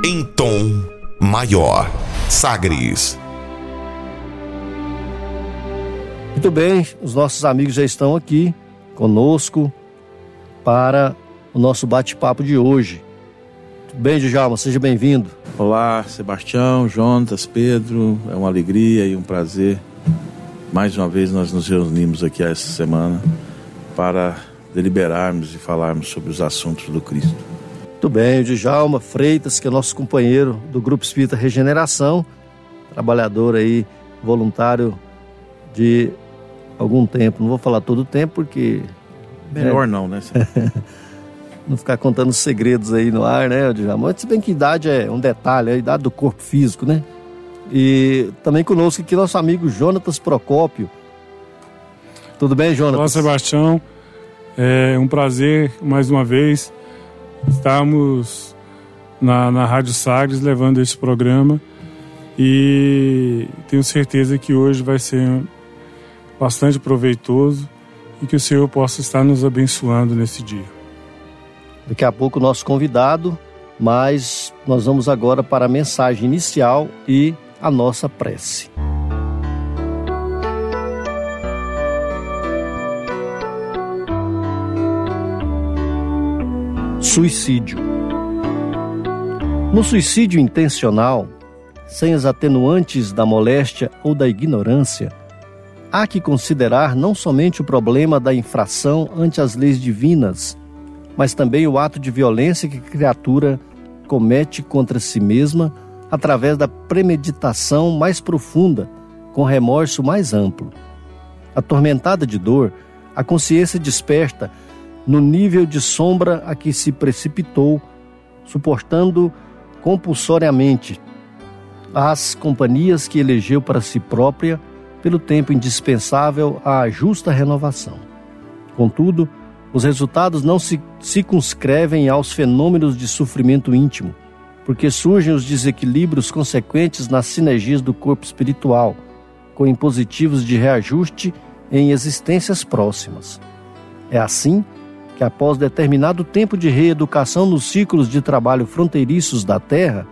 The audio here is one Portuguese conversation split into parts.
Em tom maior. Sagres. Muito bem, os nossos amigos já estão aqui conosco para o nosso bate-papo de hoje. Tudo bem, Djalma? Seja bem-vindo. Olá, Sebastião, Jonas, Pedro. É uma alegria e um prazer. Mais uma vez nós nos reunimos aqui essa semana para deliberarmos e falarmos sobre os assuntos do Cristo. Muito bem, o Djalma Freitas, que é nosso companheiro do Grupo Espírita Regeneração, trabalhador aí, voluntário de algum tempo. Não vou falar todo o tempo, porque. Melhor é... não, né? não ficar contando segredos aí no ar, né, Djalma? Se bem que idade é um detalhe, é a idade do corpo físico, né? E também conosco aqui nosso amigo Jonatas Procópio. Tudo bem, Jonatas? Olá, Sebastião. É um prazer, mais uma vez, Estamos na, na Rádio Sagres levando esse programa e tenho certeza que hoje vai ser bastante proveitoso e que o Senhor possa estar nos abençoando nesse dia. Daqui a pouco o nosso convidado, mas nós vamos agora para a mensagem inicial e a nossa prece. Suicídio. No suicídio intencional, sem as atenuantes da moléstia ou da ignorância, há que considerar não somente o problema da infração ante as leis divinas, mas também o ato de violência que a criatura comete contra si mesma através da premeditação mais profunda, com remorso mais amplo. Atormentada de dor, a consciência desperta no nível de sombra a que se precipitou, suportando compulsoriamente as companhias que elegeu para si própria pelo tempo indispensável à justa renovação. Contudo, os resultados não se circunscrevem aos fenômenos de sofrimento íntimo, porque surgem os desequilíbrios consequentes nas sinergias do corpo espiritual, com impositivos de reajuste em existências próximas. É assim que, após determinado tempo de reeducação nos ciclos de trabalho fronteiriços da Terra,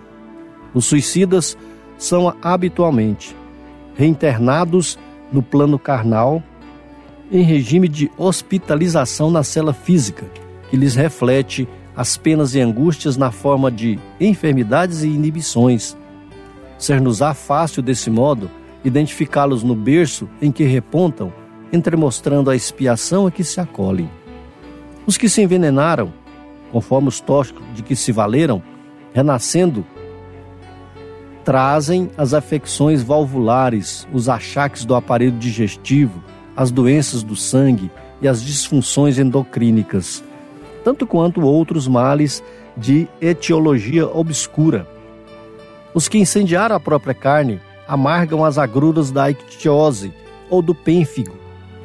os suicidas são habitualmente reinternados no plano carnal em regime de hospitalização na cela física, que lhes reflete as penas e angústias na forma de enfermidades e inibições. Ser-nos-á fácil, desse modo, identificá-los no berço em que repontam, entremostrando a expiação a que se acolhem. Os que se envenenaram, conforme os tóxicos de que se valeram, renascendo, trazem as afecções valvulares, os achaques do aparelho digestivo, as doenças do sangue e as disfunções endocrínicas, tanto quanto outros males de etiologia obscura. Os que incendiaram a própria carne amargam as agruras da ictiose ou do pênfigo,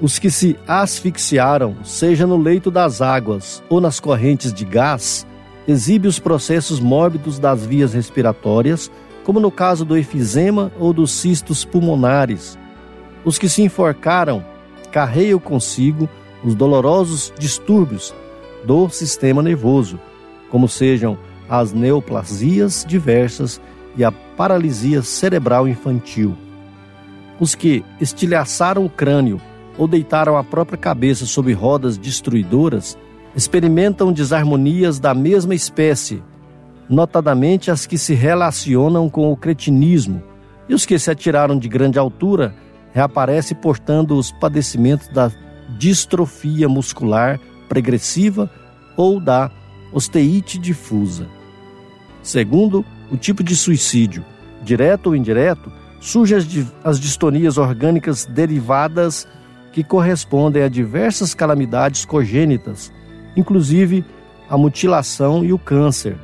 os que se asfixiaram, seja no leito das águas ou nas correntes de gás, exibe os processos mórbidos das vias respiratórias, como no caso do efizema ou dos cistos pulmonares. Os que se enforcaram carreiam consigo os dolorosos distúrbios do sistema nervoso, como sejam as neoplasias diversas e a paralisia cerebral infantil. Os que estilhaçaram o crânio ou deitaram a própria cabeça sob rodas destruidoras, experimentam desarmonias da mesma espécie, notadamente as que se relacionam com o cretinismo, e os que se atiraram de grande altura reaparecem portando os padecimentos da distrofia muscular progressiva ou da osteite difusa. Segundo, o tipo de suicídio, direto ou indireto, surgem as, as distonias orgânicas derivadas que correspondem a diversas calamidades congênitas, inclusive a mutilação e o câncer,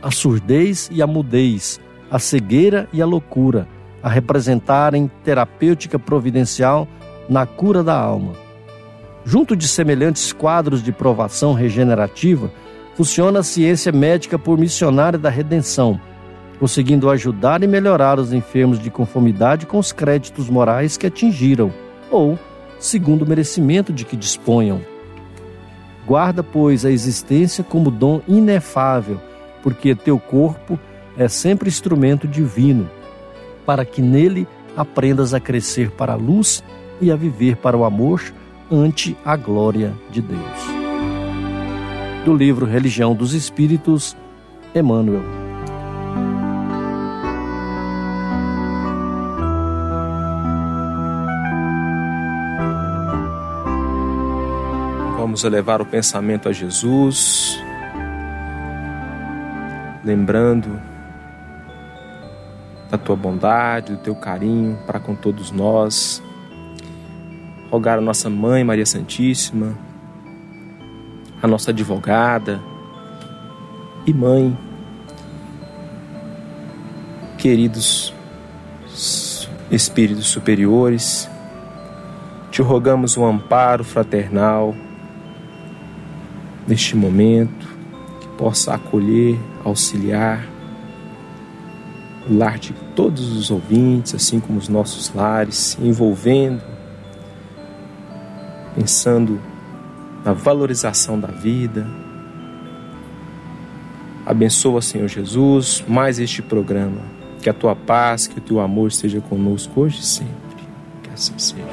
a surdez e a mudez, a cegueira e a loucura, a representarem terapêutica providencial na cura da alma. Junto de semelhantes quadros de provação regenerativa, funciona a ciência médica por missionária da redenção, conseguindo ajudar e melhorar os enfermos de conformidade com os créditos morais que atingiram, ou segundo o merecimento de que disponham. Guarda, pois, a existência como dom inefável, porque teu corpo é sempre instrumento divino, para que nele aprendas a crescer para a luz e a viver para o amor ante a glória de Deus. Do livro Religião dos Espíritos, Emmanuel. Vamos elevar o pensamento a Jesus, lembrando da tua bondade, do teu carinho para com todos nós. Rogar a nossa mãe Maria Santíssima, a nossa advogada e mãe, queridos espíritos superiores, te rogamos um amparo fraternal neste momento, que possa acolher, auxiliar o lar de todos os ouvintes, assim como os nossos lares, envolvendo, pensando na valorização da vida. Abençoa, Senhor Jesus, mais este programa. Que a tua paz, que o teu amor esteja conosco hoje e sempre. Que assim seja.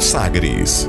Sagres.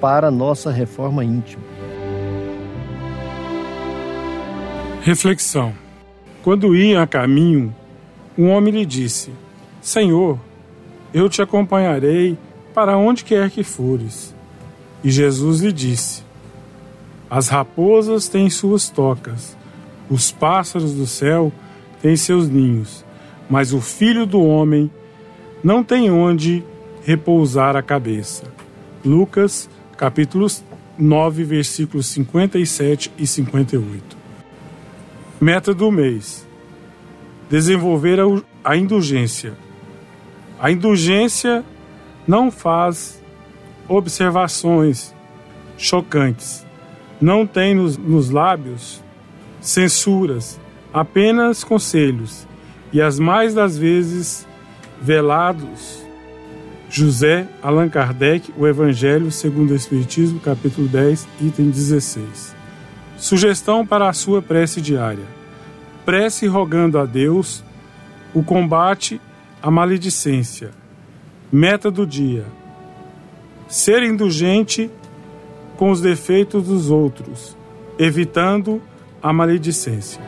para nossa reforma íntima. Reflexão. Quando ia a caminho, um homem lhe disse: Senhor, eu te acompanharei para onde quer que fores. E Jesus lhe disse: As raposas têm suas tocas, os pássaros do céu têm seus ninhos, mas o filho do homem não tem onde repousar a cabeça. Lucas capítulo 9, versículos 57 e 58. Meta do mês: desenvolver a indulgência. A indulgência não faz observações chocantes, não tem nos, nos lábios censuras, apenas conselhos, e as mais das vezes velados José Allan Kardec, O Evangelho segundo o Espiritismo, capítulo 10, item 16. Sugestão para a sua prece diária. Prece rogando a Deus o combate à maledicência. Meta do dia: ser indulgente com os defeitos dos outros, evitando a maledicência.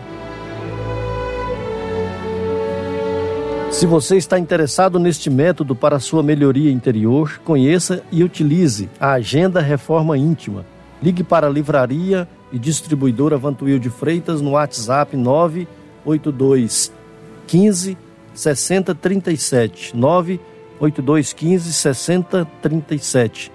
Se você está interessado neste método para sua melhoria interior, conheça e utilize a Agenda Reforma Íntima. Ligue para a livraria e distribuidora Vantuil de Freitas no WhatsApp 982 15 6037 982 15 6037.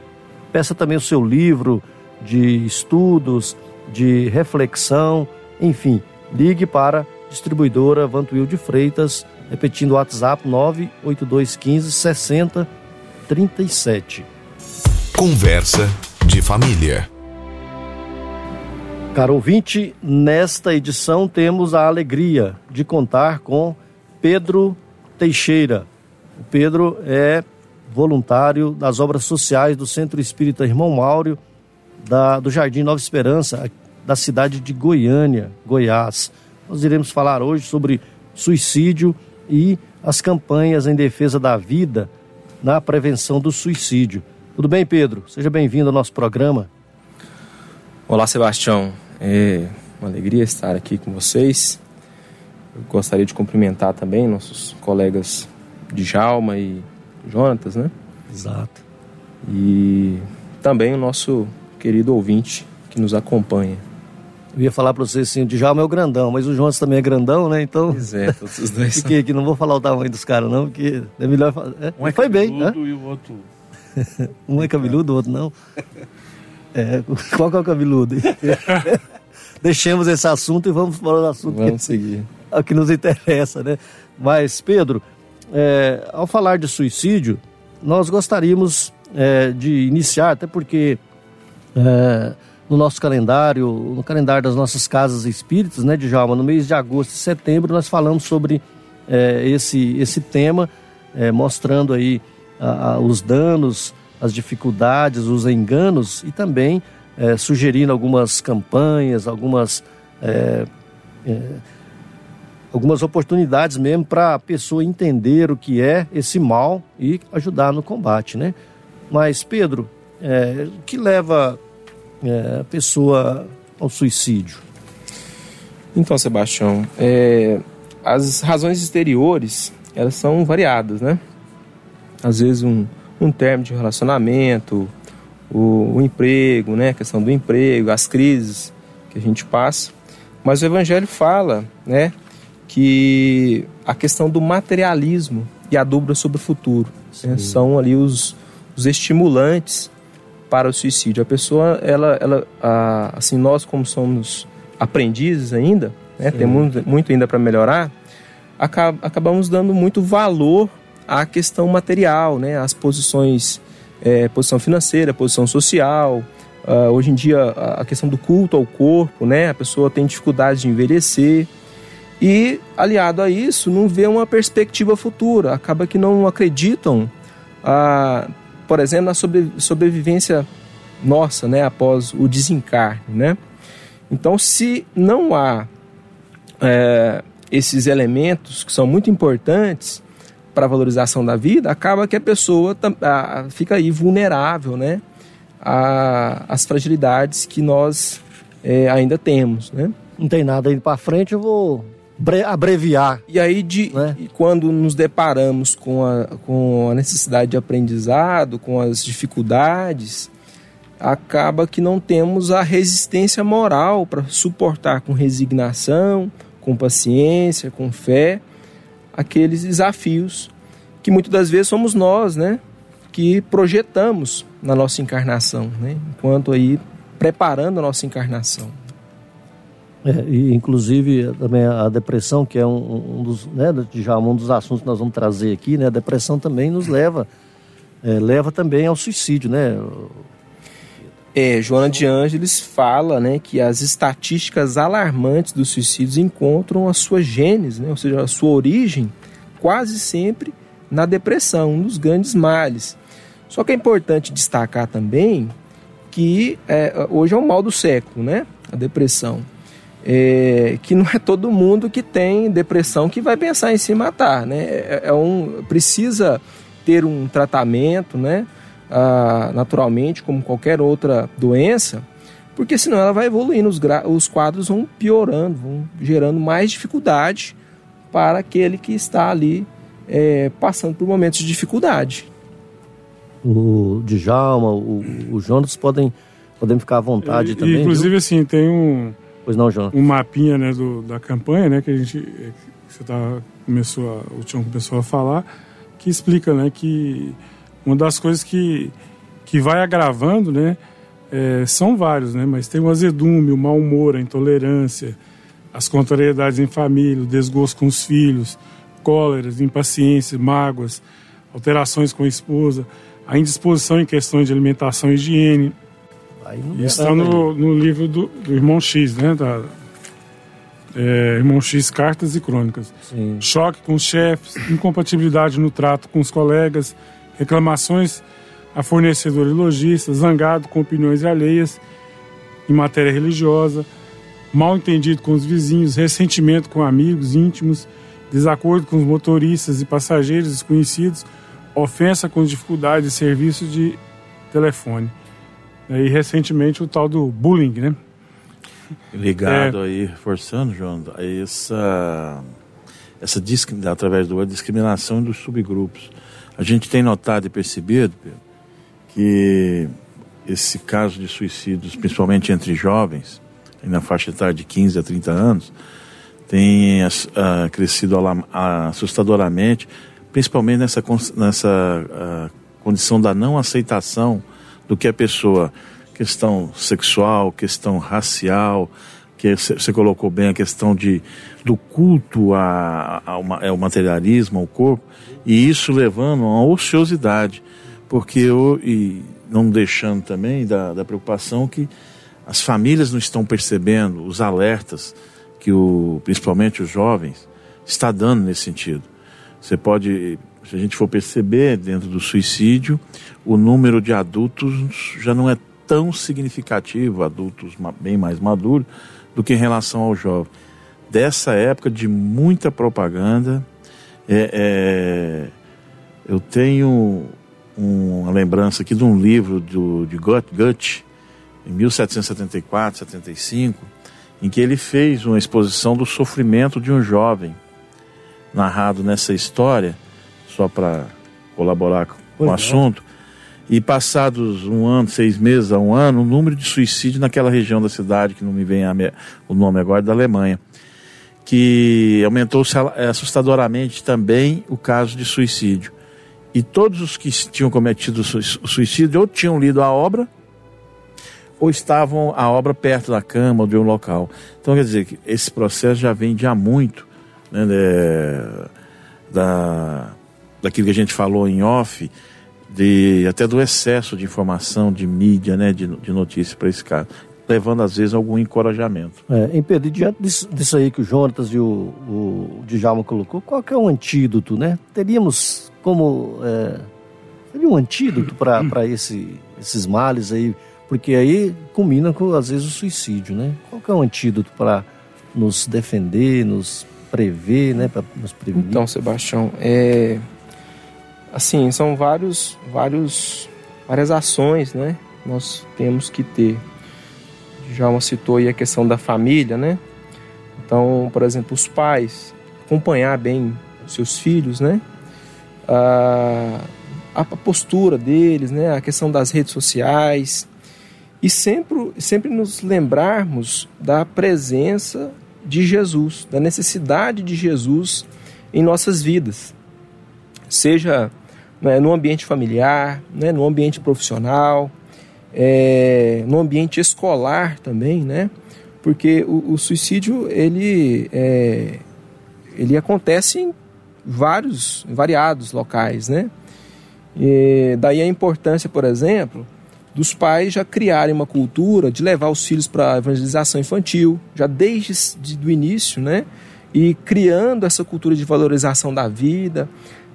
Peça também o seu livro de estudos, de reflexão, enfim, ligue para distribuidora Vantuil de Freitas Repetindo o WhatsApp 98215 6037. Conversa de família. Caro ouvinte, nesta edição temos a alegria de contar com Pedro Teixeira. O Pedro é voluntário das obras sociais do Centro Espírita Irmão Mauro, da, do Jardim Nova Esperança, da cidade de Goiânia, Goiás. Nós iremos falar hoje sobre suicídio e as campanhas em defesa da vida na prevenção do suicídio. Tudo bem, Pedro? Seja bem-vindo ao nosso programa. Olá, Sebastião. É uma alegria estar aqui com vocês. Eu gostaria de cumprimentar também nossos colegas de Jalma e Jonatas, né? Exato. E também o nosso querido ouvinte que nos acompanha. Eu ia falar para você assim, o Djalma é o grandão, mas o Jonas também é grandão, né? Então. Pois é, todos os dois. Fiquei aqui, não vou falar o tamanho dos caras, não, porque é melhor falar. É, Um é foi bem, né? cabeludo e o outro. Um é cabeludo, o outro não. É, qual que é o cabeludo? Deixemos esse assunto e vamos para o assunto Vamos seguir. que, é o que nos interessa, né? Mas, Pedro, é, ao falar de suicídio, nós gostaríamos é, de iniciar, até porque é, no nosso calendário, no calendário das nossas casas espíritas, né, Djalma, no mês de agosto e setembro, nós falamos sobre é, esse, esse tema, é, mostrando aí a- a- os danos, as dificuldades, os enganos e também é, sugerindo algumas campanhas, algumas, algumas oportunidades mesmo para a pessoa entender o que é esse mal e ajudar no combate, né? Mas, Pedro, o que leva é, a pessoa ao suicídio? Então, Sebastião, é, as razões exteriores, elas são variadas, né? Às vezes um, um termo de relacionamento, o, o emprego, né? A questão do emprego, as crises que a gente passa. Mas o Evangelho fala, né? Que a questão do materialismo e a dúvida sobre o futuro né, são ali os, os estimulantes para o suicídio. A pessoa, ela, ela a- assim, nós como somos aprendizes ainda, né, temos muito ainda para melhorar, aca- acabamos dando muito valor à questão material, né, às posições, é, posição financeira, posição social. Ah, hoje em dia, a a questão do culto ao corpo, né, a pessoa tem dificuldade de envelhecer. E, aliado a isso, não vê uma perspectiva futura. Acaba que não acreditam, ah, por exemplo, na sobre- sobrevivência nossa, né, após o desencarne, né? Então, se não há é, esses elementos que são muito importantes para a valorização da vida, acaba que a pessoa ah, fica aí vulnerável, né, a- às fragilidades que nós é, ainda temos, né? Não tem nada indo para frente, eu vou abreviar. E aí, de, Né? quando nos deparamos com a, com a necessidade de aprendizado, com as dificuldades, acaba que não temos a resistência moral para suportar com resignação, com paciência, com fé, aqueles desafios que muitas das vezes somos nós, né, que projetamos na nossa encarnação, né, enquanto aí preparando a nossa encarnação. É, e, inclusive, também a depressão, que é um, um dos, né, já um dos assuntos que nós vamos trazer aqui, né, a depressão também nos leva, é, leva também ao suicídio, né? É, Joana de Ângeles fala né, que as estatísticas alarmantes dos suicídios encontram a sua gênese, né, ou seja, a sua origem, quase sempre na depressão, um dos grandes males. Só que é importante destacar também que é, hoje é o mal do século, né? A depressão. É, que não é todo mundo que tem depressão que vai pensar em se matar, né? É, é um, precisa ter um tratamento, né? Ah, naturalmente, como qualquer outra doença, porque senão ela vai evoluindo, os, os quadros vão piorando, vão gerando mais dificuldade para aquele que está ali é, passando por momentos de dificuldade. O Djalma, o, o Jonas podem, podem ficar à vontade E- também. inclusive, viu? assim, tem um, Pois não, Jonas? um mapinha né, do, da campanha, né, que a gente que você tá, começou a, o Tião começou a falar, que explica né, que uma das coisas que, que vai agravando né, é, são vários, né, mas tem o azedume, o mau humor, a intolerância, as contrariedades em família, o desgosto com os filhos, cóleras, impaciência, mágoas, alterações com a esposa, a indisposição em questões de alimentação e higiene, Aí não Isso está no, no livro do, do Irmão X, né? Da, é, Irmão X, Cartas e Crônicas. Sim. Choque com os chefes, incompatibilidade no trato com os colegas, reclamações a fornecedores e lojistas, zangado com opiniões alheias em matéria religiosa, mal entendido com os vizinhos, ressentimento com amigos íntimos, desacordo com os motoristas e passageiros desconhecidos, ofensa com dificuldades de serviço de telefone. E recentemente o tal do bullying, né? Ligado é. aí, reforçando, João, a essa, essa através do discriminação dos subgrupos. A gente tem notado e percebido Pedro, que esse caso de suicídios, principalmente entre jovens, na faixa etária de 15 a 30 anos, tem uh, crescido assustadoramente, principalmente nessa, nessa uh, condição da não aceitação do que a pessoa, questão sexual, questão racial, que você colocou bem a questão de, do culto a, a, a, ao materialismo, ao corpo, e isso levando a uma ociosidade, porque eu, e não deixando também da, da preocupação que as famílias não estão percebendo os alertas que o, principalmente os jovens está dando nesse sentido. Você pode, se a gente for perceber dentro do suicídio, o número de adultos já não é tão significativo, adultos bem mais maduros, do que em relação ao jovem. Dessa época de muita propaganda, é, é, eu tenho uma lembrança aqui de um livro do, de Goethe, em 1774, 75, em que ele fez uma exposição do sofrimento de um jovem, narrado nessa história, só para colaborar com pois o é. assunto. E passados um ano, seis meses a um ano, o número de suicídio naquela região da cidade, que não me vem me... o nome agora, da Alemanha, que aumentou assustadoramente também o caso de suicídio. E todos os que tinham cometido o suicídio ou tinham lido a obra ou estavam a obra perto da cama ou de um local. Então, quer dizer, que esse processo já vem de há muito, né, de, da, daquilo que a gente falou em off, de, até do excesso de informação, de mídia, né, de, de notícias para esse caso, levando às vezes algum encorajamento. É, em Pedro, e diante disso, disso, aí que o Jonatas e o, o Djalma colocou, qual que é o antídoto, né? Teríamos como... É, teria um antídoto para esse, esses males aí porque aí combina com, às vezes, o suicídio, né? Qual que é o antídoto para nos defender, nos prever, né? Para nos prevenir? Então, Sebastião, é... Assim, são vários, vários, várias ações, né? Nós temos que ter. Já uma citou aí a questão da família, né? Então, por exemplo, os pais acompanhar bem seus filhos, né? A, a postura deles, né? A questão das redes sociais, e sempre, sempre nos lembrarmos da presença de Jesus, da necessidade de Jesus em nossas vidas, seja né, no ambiente familiar, né, no ambiente profissional, é, no ambiente escolar também, né? Porque o, o suicídio ele, é, ele acontece em vários, variados locais, né? E daí a importância, por exemplo, dos pais já criarem uma cultura de levar os filhos para a evangelização infantil, já desde o início, né? E criando essa cultura de valorização da vida,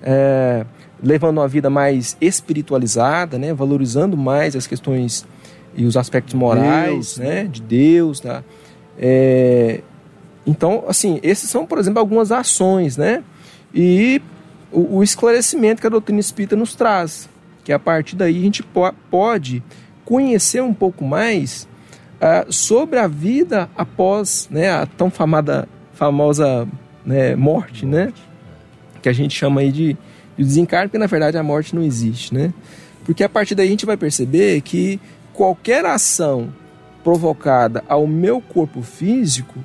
é, levando uma vida mais espiritualizada, né? Valorizando mais as questões e os aspectos morais, Deus, né? De Deus, tá? É, então, assim, esses são, por exemplo, algumas ações, né? E o, o esclarecimento que a doutrina espírita nos traz que a partir daí a gente pode conhecer um pouco mais uh, sobre a vida após né, a tão famada, famosa né, morte, né? Que a gente chama aí de, de desencarne, porque na verdade a morte não existe, né? Porque a partir daí a gente vai perceber que qualquer ação provocada ao meu corpo físico,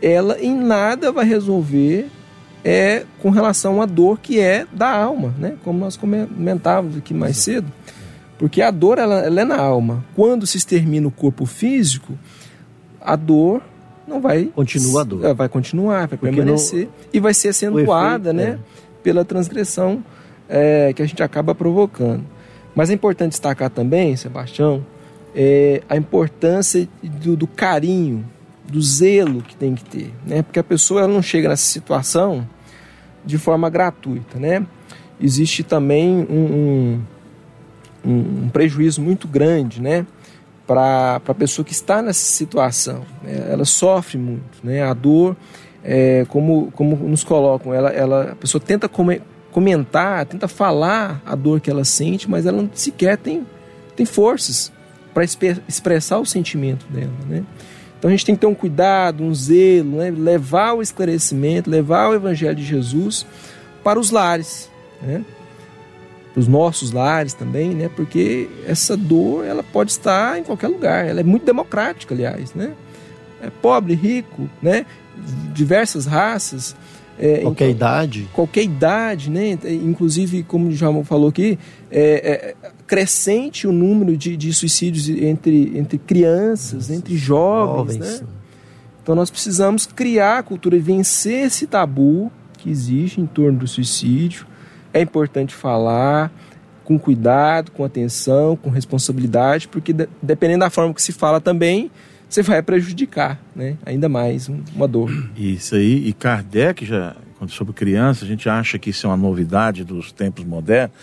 ela em nada vai resolver é com relação à dor que é da alma, né? Como nós comentávamos aqui mais cedo. Porque a dor ela, ela é na alma. Quando se extermina o corpo físico, a dor não vai continua a dor. vai continuar, vai permanecer no, e vai ser acentuada, efeito, né, é. Pela transgressão é, que a gente acaba provocando. Mas é importante destacar também, Sebastião, é, a importância do, do, carinho, do zelo que tem que ter, né? Porque a pessoa ela não chega nessa situação de forma gratuita, né? Existe também um, um, um prejuízo muito grande, né? Para a pessoa que está nessa situação, né? ela sofre muito, né? A dor, é, como, como nos colocam, ela, ela, a pessoa tenta comentar, tenta falar a dor que ela sente, mas ela não sequer tem, tem forças para expressar o sentimento dela, né? Então a gente tem que ter um cuidado, um zelo, né? levar o esclarecimento, levar o Evangelho de Jesus para os lares, né? para os nossos lares também, né? porque essa dor ela pode estar em qualquer lugar, ela é muito democrática, aliás. Né? É pobre, rico, né? diversas raças. É, qualquer então, idade. Qualquer idade, né? Inclusive, como o Jamon falou aqui, é, é, crescente o número de, de suicídios entre, entre crianças, Nossa, entre jovens, jovens, né? Então nós precisamos criar a cultura e vencer esse tabu que existe em torno do suicídio. É importante falar com cuidado, com atenção, com responsabilidade, porque dependendo da forma que se fala também, você vai prejudicar, né? Ainda mais uma dor. Isso aí, e Kardec já, quando sobre criança, a gente acha que isso é uma novidade dos tempos modernos,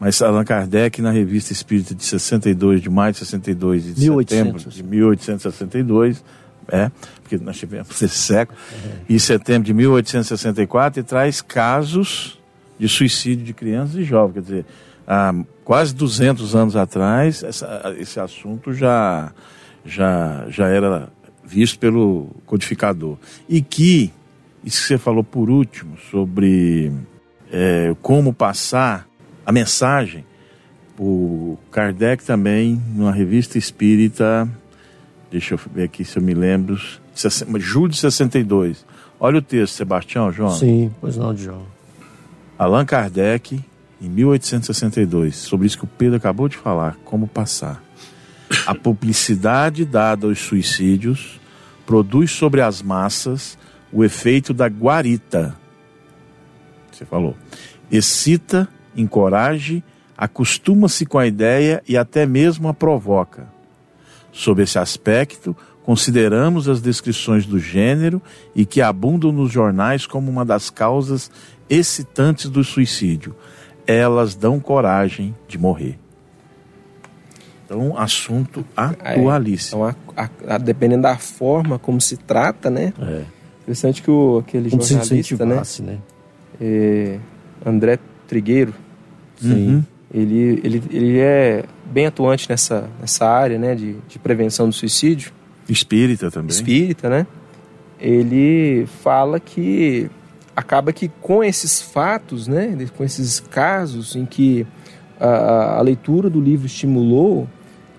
mas Allan Kardec, na revista Espírita de 62, de maio de 62 e de 1800. setembro de 1862, é, porque nós tivemos esse século, uhum. e setembro de 1864, e traz casos de suicídio de crianças e jovens. Quer dizer, há quase 200 anos atrás, essa, esse assunto já já, já era visto pelo codificador. E que, isso que você falou por último, sobre é, como passar a mensagem, o Kardec também, numa revista espírita, deixa eu ver aqui se eu me lembro, julho de 62. Olha o texto, Sebastião, João. Sim, pois não, João. Allan Kardec, em 1862, sobre isso que o Pedro acabou de falar, como passar. A publicidade dada aos suicídios produz sobre as massas o efeito da guarita. Você falou. Excita, encoraje, acostuma-se com a ideia e até mesmo a provoca. Sob esse aspecto, consideramos as descrições do gênero e que abundam nos jornais como uma das causas excitantes do suicídio. Elas dão coragem de morrer. Então, assunto atualíssimo. É, então, a, a, dependendo da forma como se trata, né? É. Interessante que o, aquele como jornalista, né? né? É, André Trigueiro, uhum. ele, ele, ele é bem atuante nessa, nessa área, né? De, de prevenção do suicídio. Espírita também. Espírita, né? Ele fala que acaba que com esses fatos, né? Com esses casos em que a, a leitura do livro estimulou,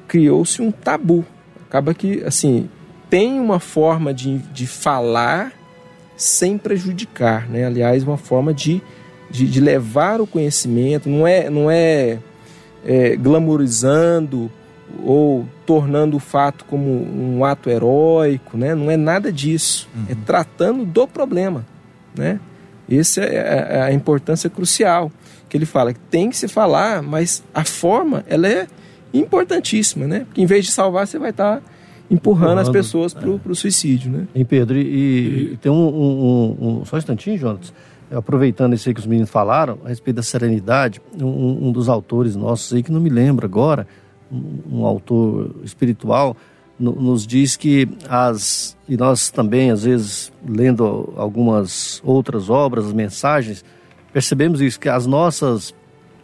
criou-se um tabu. Acaba que, assim, tem uma forma de, de falar sem prejudicar, né? Aliás, uma forma de, de, de levar o conhecimento, não é, não é, é glamorizando ou tornando o fato como um ato heróico, né? Não é nada disso. Uhum. É tratando do problema, né? Essa é, é a importância crucial que ele fala que tem que se falar, mas a forma ela é importantíssima, né? Porque em vez de salvar, você vai estar tá empurrando, empurrando, as pessoas para o é. suicídio, né? Em Pedro, e, e tem um, um, um, Só um instantinho, Jonas. Aproveitando isso aí que os meninos falaram, a respeito da serenidade, um, um dos autores nossos aí, que não me lembro agora, um, autor espiritual, no, nos diz que as. E nós também, às vezes, lendo algumas outras obras, as mensagens, percebemos isso, que as nossas,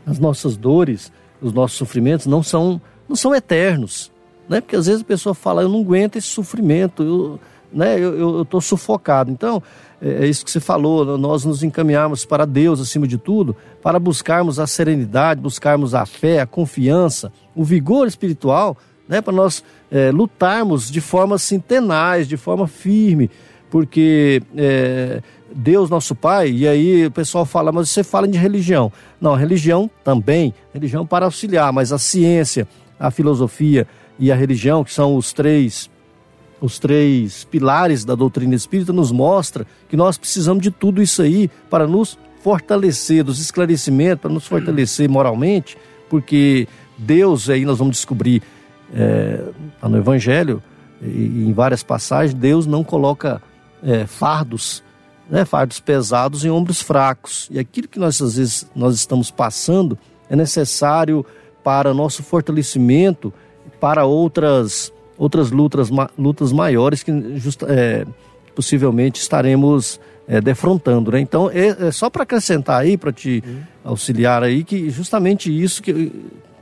as nossas dores, os nossos sofrimentos não são, não são eternos. Né? Porque às vezes a pessoa fala, eu não aguento esse sofrimento, eu né, eu estou sufocado. Então, é, é isso que você falou, nós nos encaminharmos para Deus acima de tudo, para buscarmos a serenidade, buscarmos a fé, a confiança, o vigor espiritual, né, para nós é, lutarmos de forma centenais, de forma firme, porque é, Deus nosso Pai, e aí o pessoal fala, mas você fala de religião. Não, religião também, religião para auxiliar, mas a ciência, a filosofia e a religião, que são os três os três pilares da doutrina espírita, nos mostra que nós precisamos de tudo isso aí para nos fortalecer, dos esclarecimentos, para nos fortalecer moralmente, porque Deus, aí nós vamos descobrir, é, no Evangelho e, em várias passagens, Deus não coloca é, fardos, né, fardos pesados em ombros fracos. E aquilo que nós às vezes nós estamos passando é necessário para nosso fortalecimento, para outras outras lutas, lutas maiores que just, é, possivelmente estaremos é, defrontando. Né? Então, é, é só para acrescentar aí, para te uhum. auxiliar aí, que justamente isso que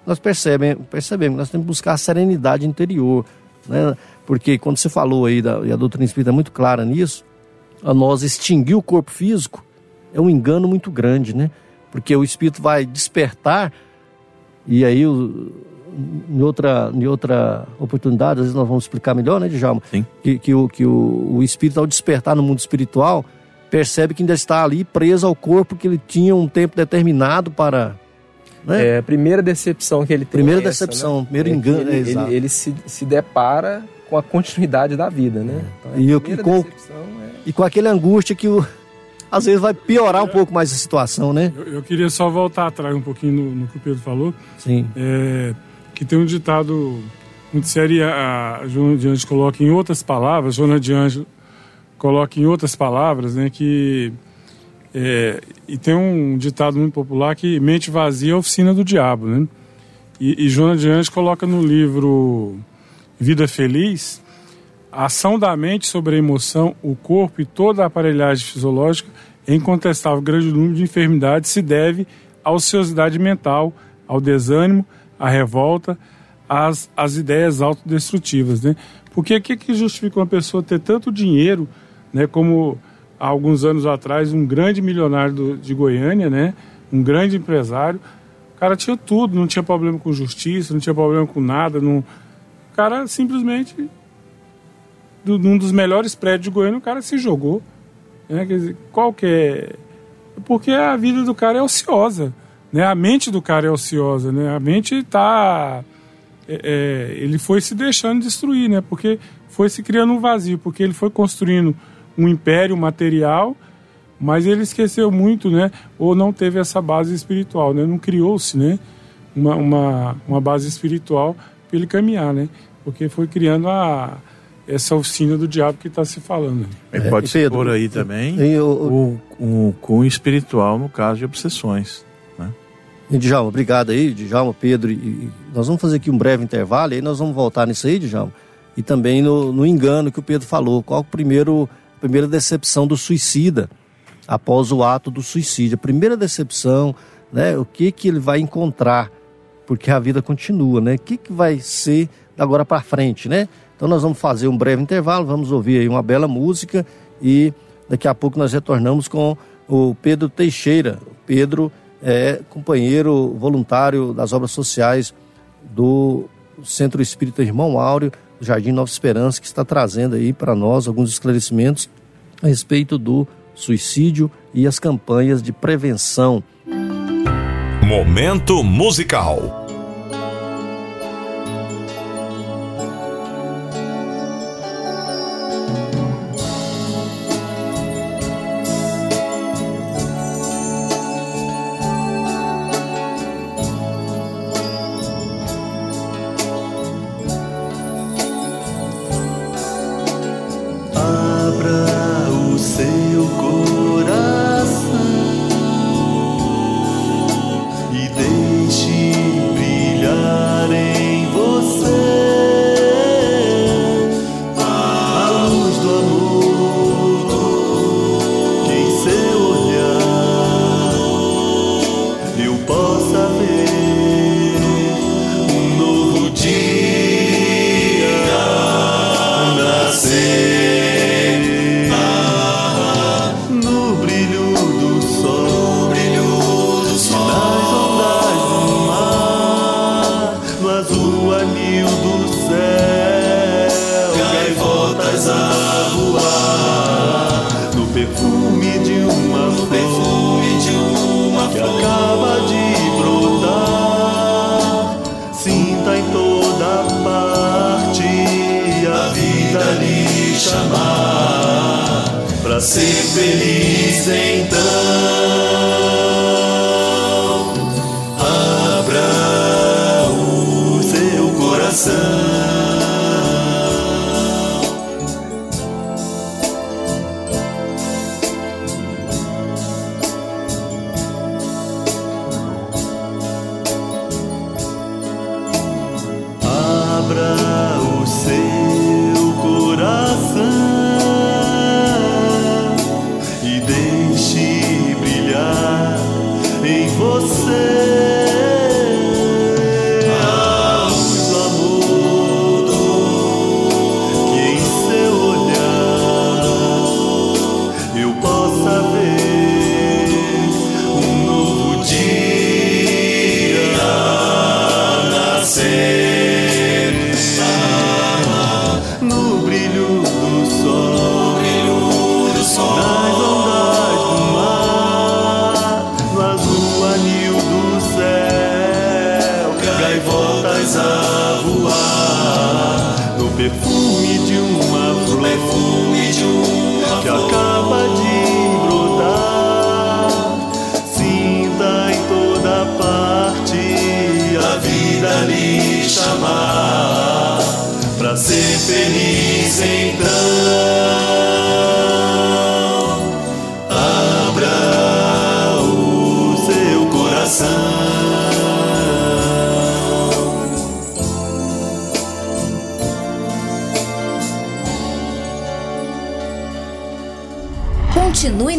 nós percebemos, percebemos, nós temos que buscar a serenidade interior. Né? Porque quando você falou aí, da, e a doutrina espírita é muito clara nisso, a nós extinguir o corpo físico é um engano muito grande, né? Porque o espírito vai despertar e aí o, em outra, em outra oportunidade, às vezes nós vamos explicar melhor, né, Djalma? Sim. Que, que, o, que o, o espírito, ao despertar no mundo espiritual, percebe que ainda está ali preso ao corpo que ele tinha um tempo determinado para. Né? É a primeira decepção que ele tem. Primeira é essa, decepção, né? primeiro é engano. Ele, é, ele, ele, se, se depara com a continuidade da vida, né? Então, e, eu, e, com, é... e com aquele angústia que o, às vezes vai piorar um pouco mais a situação, né? Eu, eu queria só voltar atrás um pouquinho no, no que o Pedro falou. Sim. É, que tem um ditado muito sério, a Joana de Anjos coloca em outras palavras, Joana de Anjos coloca em outras palavras, né, que é, e tem um ditado muito popular que mente vazia é a oficina do diabo, né? E, e Joana de Anjos coloca no livro Vida Feliz a ação da mente sobre a emoção, o corpo e toda a aparelhagem fisiológica, em incontestável grande número de enfermidades, se deve à ociosidade mental, ao desânimo, a revolta, as, as ideias autodestrutivas, né? Porque o que, que justifica uma pessoa ter tanto dinheiro, né? Como há alguns anos atrás, um grande milionário do, de Goiânia, né? Um grande empresário, o cara tinha tudo, não tinha problema com justiça, não tinha problema com nada, não... o cara simplesmente, num dos melhores prédios de Goiânia, o cara se jogou, né? Quer dizer, qual que é... Porque a vida do cara é ociosa, né? A mente do cara é ociosa, né? A mente está... É, é, ele foi se deixando destruir, né? Porque foi se criando um vazio, porque ele foi construindo um império material, mas ele esqueceu muito, né? Ou não teve essa base espiritual, né? Não criou-se, né? Uma, uma, uma base espiritual para ele caminhar, né? Porque foi criando a, essa oficina do diabo que está se falando. É, pode ser por aí também eu, o, o cunho espiritual no caso de obsessões. E Djalma, obrigado aí, Djalma, Pedro. E nós vamos fazer aqui um breve intervalo e aí nós vamos voltar nisso aí, Djalma. E também no, no engano que o Pedro falou. Qual a primeiro, a primeira decepção do suicida após o ato do suicídio? A primeira decepção, né? O que que ele vai encontrar? Porque a vida continua, né? O que que vai ser agora para frente, né? Então nós vamos fazer um breve intervalo, vamos ouvir aí uma bela música e daqui a pouco nós retornamos com o Pedro Teixeira. Pedro é companheiro voluntário das obras sociais do Centro Espírita Irmão Áureo, Jardim Nova Esperança, que está trazendo aí para nós alguns esclarecimentos a respeito do suicídio e as campanhas de prevenção. Momento musical. perfume de uma flor, perfume de uma que flor. acaba de brotar. Sinta em toda parte a vida lhe chamar pra ser feliz então.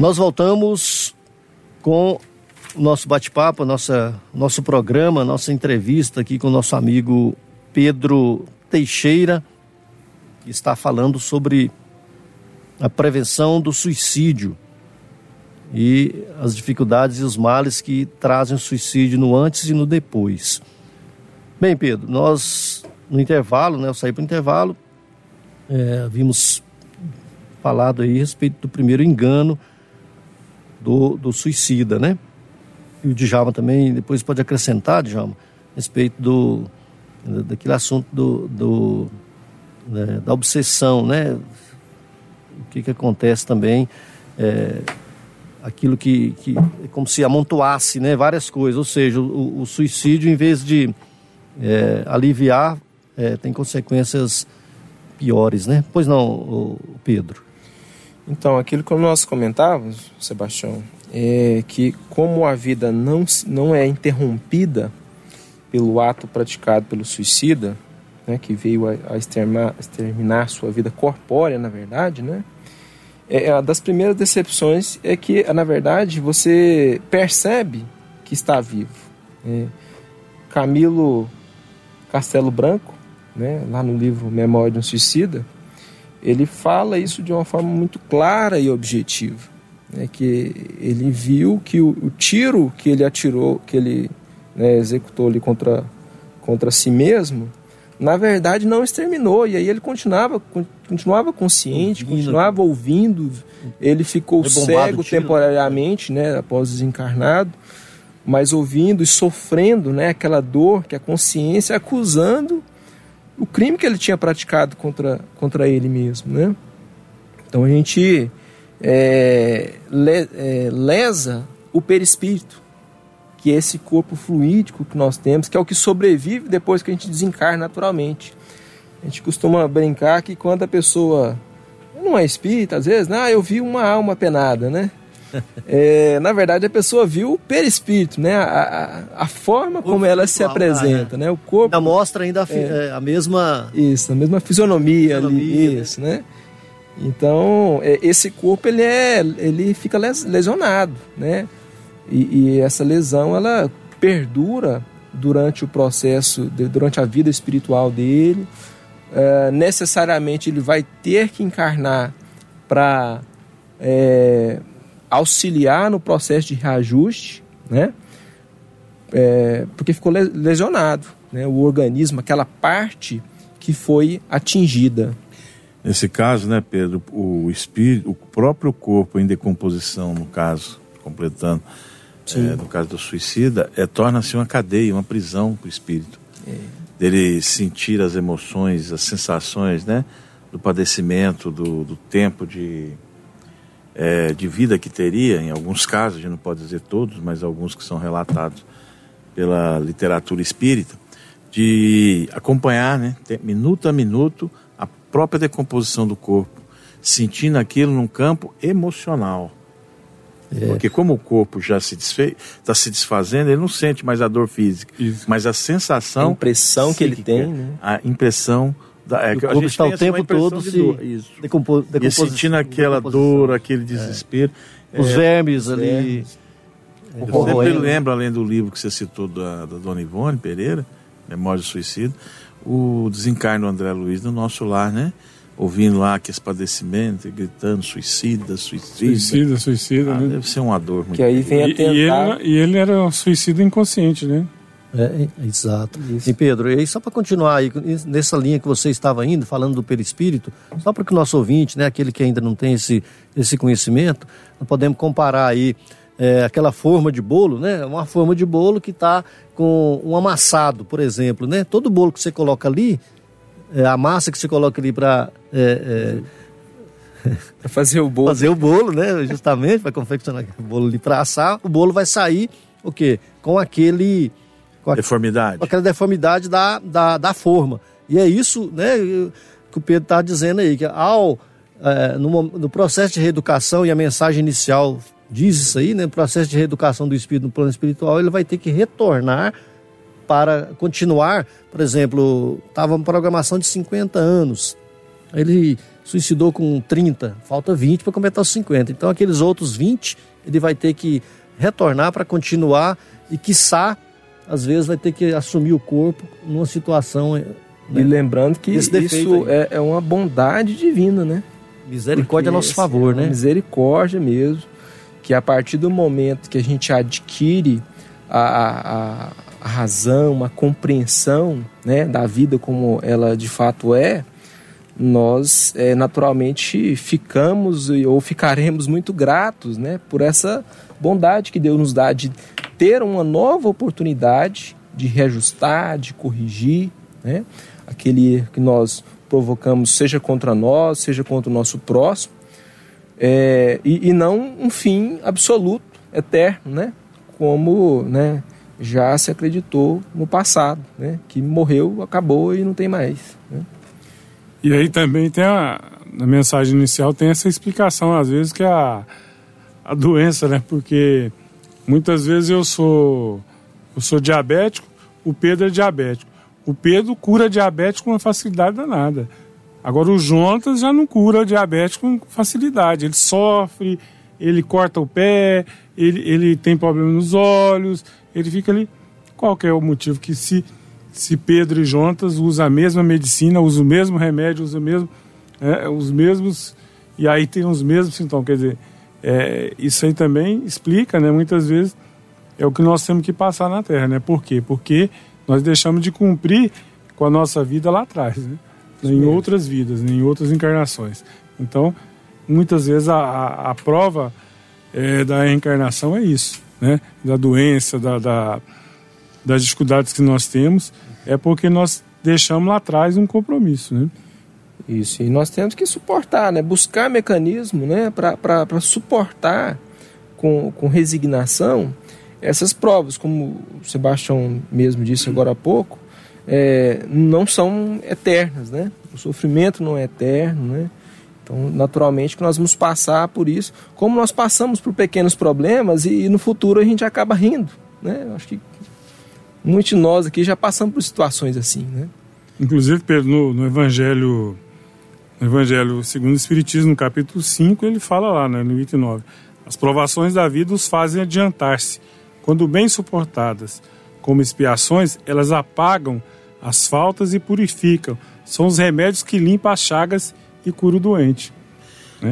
Nós voltamos com nosso bate-papo, nossa nosso programa, nossa entrevista aqui com o nosso amigo Pedro Teixeira, que está falando sobre a prevenção do suicídio e as dificuldades e os males que trazem o suicídio no antes e no depois. Bem, Pedro, nós no intervalo, né, eu saí para o intervalo, é, vimos falado aí a respeito do primeiro engano do, do suicida, né? E o Djalma também depois pode acrescentar, Djalma, a respeito do, daquele assunto do, do né, da obsessão, né? O que, que acontece também, é, aquilo que, que é como se amontoasse, né? Várias coisas, ou seja, o, o suicídio, em vez de é, aliviar, é, tem consequências piores, né? Pois não, Pedro? Então, aquilo que nós comentávamos, Sebastião, é que como a vida não, não é interrompida pelo ato praticado pelo suicida, né, que veio a, a exterminar, exterminar sua vida corpórea, na verdade, né? É, é, uma das primeiras decepções é que, na verdade, você percebe que está vivo. É, Camilo Castelo Branco, né, lá no livro Memória de um Suicida, ele fala isso de uma forma muito clara e objetiva. Né, que ele viu que o, o, tiro que ele atirou, que ele né, executou ali contra, contra si mesmo, na verdade não exterminou. E aí ele continuava, continuava consciente, ouvindo. continuava ouvindo. Ele ficou cego temporariamente, né, após desencarnado, mas ouvindo e sofrendo né, aquela dor que a consciência acusando o crime que ele tinha praticado contra, contra ele mesmo, né? Então a gente é, le, é, lesa o perispírito, que é esse corpo fluídico que nós temos, que é o que sobrevive depois que a gente desencarna naturalmente. A gente costuma brincar que quando a pessoa não é espírita, às vezes, ah, eu vi uma alma penada, né? É, na verdade, a pessoa viu o perispírito, né? A, a, a forma como ela se apresenta, né? O corpo. Ainda mostra ainda a, é, é, a mesma. Isso, a mesma fisionomia, fisionomia ali. Né? Isso, né? Então, é, esse corpo ele, é, ele fica lesionado, né? E, e essa lesão ela perdura durante o processo, durante a vida espiritual dele. É, necessariamente ele vai ter que encarnar para é, auxiliar no processo de reajuste, né? É, porque ficou lesionado, né? O organismo, aquela parte que foi atingida. Nesse caso, né, Pedro, o espírito, o próprio corpo em decomposição, no caso, completando, é, no caso do suicida, é, torna-se uma cadeia, uma prisão para o espírito. É. Dele sentir as emoções, as sensações, né, do padecimento, do, do tempo de é, de vida que teria, em alguns casos, a gente não pode dizer todos, mas alguns que são relatados pela literatura espírita, de acompanhar, né, minuto a minuto, a própria decomposição do corpo, sentindo aquilo num campo emocional. É. Porque como o corpo já se está se desfazendo, ele não sente mais a dor física, Isso. mas a sensação, a impressão que ele tem, né? a impressão É, o corpo está o tempo todo de se Isso. decompo, E sentindo aquela dor, aquele desespero. Os É, vermes os ali. é, Eu sempre lembro, além do livro que você citou da, da Dona Ivone Pereira, Memória do Suicídio, o desencarno do André Luiz no nosso lar, né? Ouvindo lá aqueles padecimentos, gritando suicida, suicida. Suicida, suicida, Ah, né? Deve ser uma dor muito Que aí vem a E, e tentar. ele, e ele era um suicida inconsciente, né? É, é, exato. E Pedro, e aí só para continuar aí nessa linha que você estava indo, falando do perispírito, só para que o nosso ouvinte, né, aquele que ainda não tem esse, esse conhecimento, nós podemos comparar aí é, aquela forma de bolo, né, uma forma de bolo que está com um amassado, por exemplo, né, todo bolo que você coloca ali, é, a massa que você coloca ali para Pra fazer o bolo. fazer o bolo, né, justamente para confeccionar o bolo ali para assar, o bolo vai sair o quê? Com aquele com a- Deformidade. com aquela deformidade da, da, da forma. E é isso né, que o Pedro está dizendo aí, que ao, eh, no, no processo de reeducação, e a mensagem inicial diz isso aí, né, no processo de reeducação do espírito no plano espiritual, ele vai ter que retornar para continuar, por exemplo, estava uma programação de 50 anos, ele suicidou com 30, falta 20 para completar os 50. Então aqueles outros 20, ele vai ter que retornar para continuar e quiçá às vezes vai ter que assumir o corpo numa situação eh, E lembrando que isso é, é uma bondade divina, né? misericórdia a nosso favor, é né? Misericórdia mesmo. Que a partir do momento que a gente adquire a, a, a- razão, a compreensão né, da vida como ela de fato é, nós é, naturalmente ficamos ou ficaremos muito gratos né, por essa bondade que Deus nos dá de ter uma nova oportunidade de reajustar, de corrigir né, aquele que nós provocamos, seja contra nós, seja contra o nosso próximo, é, e, e não um fim absoluto, eterno, né, como né, já se acreditou no passado, né, que morreu, acabou e não tem mais. Né. E aí também tem a, na mensagem inicial tem essa explicação, às vezes, que é a, a doença, né? Porque muitas vezes eu sou eu sou diabético, o Pedro é diabético. O Pedro cura diabetes com uma facilidade danada. Agora o Jontas já não cura diabetes com facilidade. Ele sofre, ele corta o pé, ele, ele tem problema nos olhos, ele fica ali. Qual que é o motivo que se se Pedro e Jontas usam a mesma medicina, usam o mesmo remédio, usam mesmo, é, os mesmos, e aí tem os mesmos sintomas. Quer dizer, é, isso aí também explica, né? Muitas vezes é o que nós temos que passar na Terra, né? Por quê? Porque nós deixamos de cumprir com a nossa vida lá atrás, né? Em outras vidas, né? em outras encarnações. Então, muitas vezes a, a, a prova é, da reencarnação é isso, né? Da doença, da, da das dificuldades que nós temos, é porque nós deixamos lá atrás um compromisso, né? Isso, e nós temos que suportar, né? buscar mecanismo né? para suportar com, com resignação essas provas, como o Sebastião mesmo disse agora há pouco, é, não são eternas, né? O sofrimento não é eterno, né? Então, naturalmente que nós vamos passar por isso, como nós passamos por pequenos problemas e, e no futuro a gente acaba rindo, né? Acho que muitos de nós aqui já passamos por situações assim, né? Inclusive, Pedro, no, no Evangelho, no Evangelho segundo o Espiritismo, no capítulo 5, ele fala lá, né, no 29, as provações da vida os fazem adiantar-se. Quando bem suportadas como expiações, elas apagam as faltas e purificam. São os remédios que limpam as chagas e curam o doente.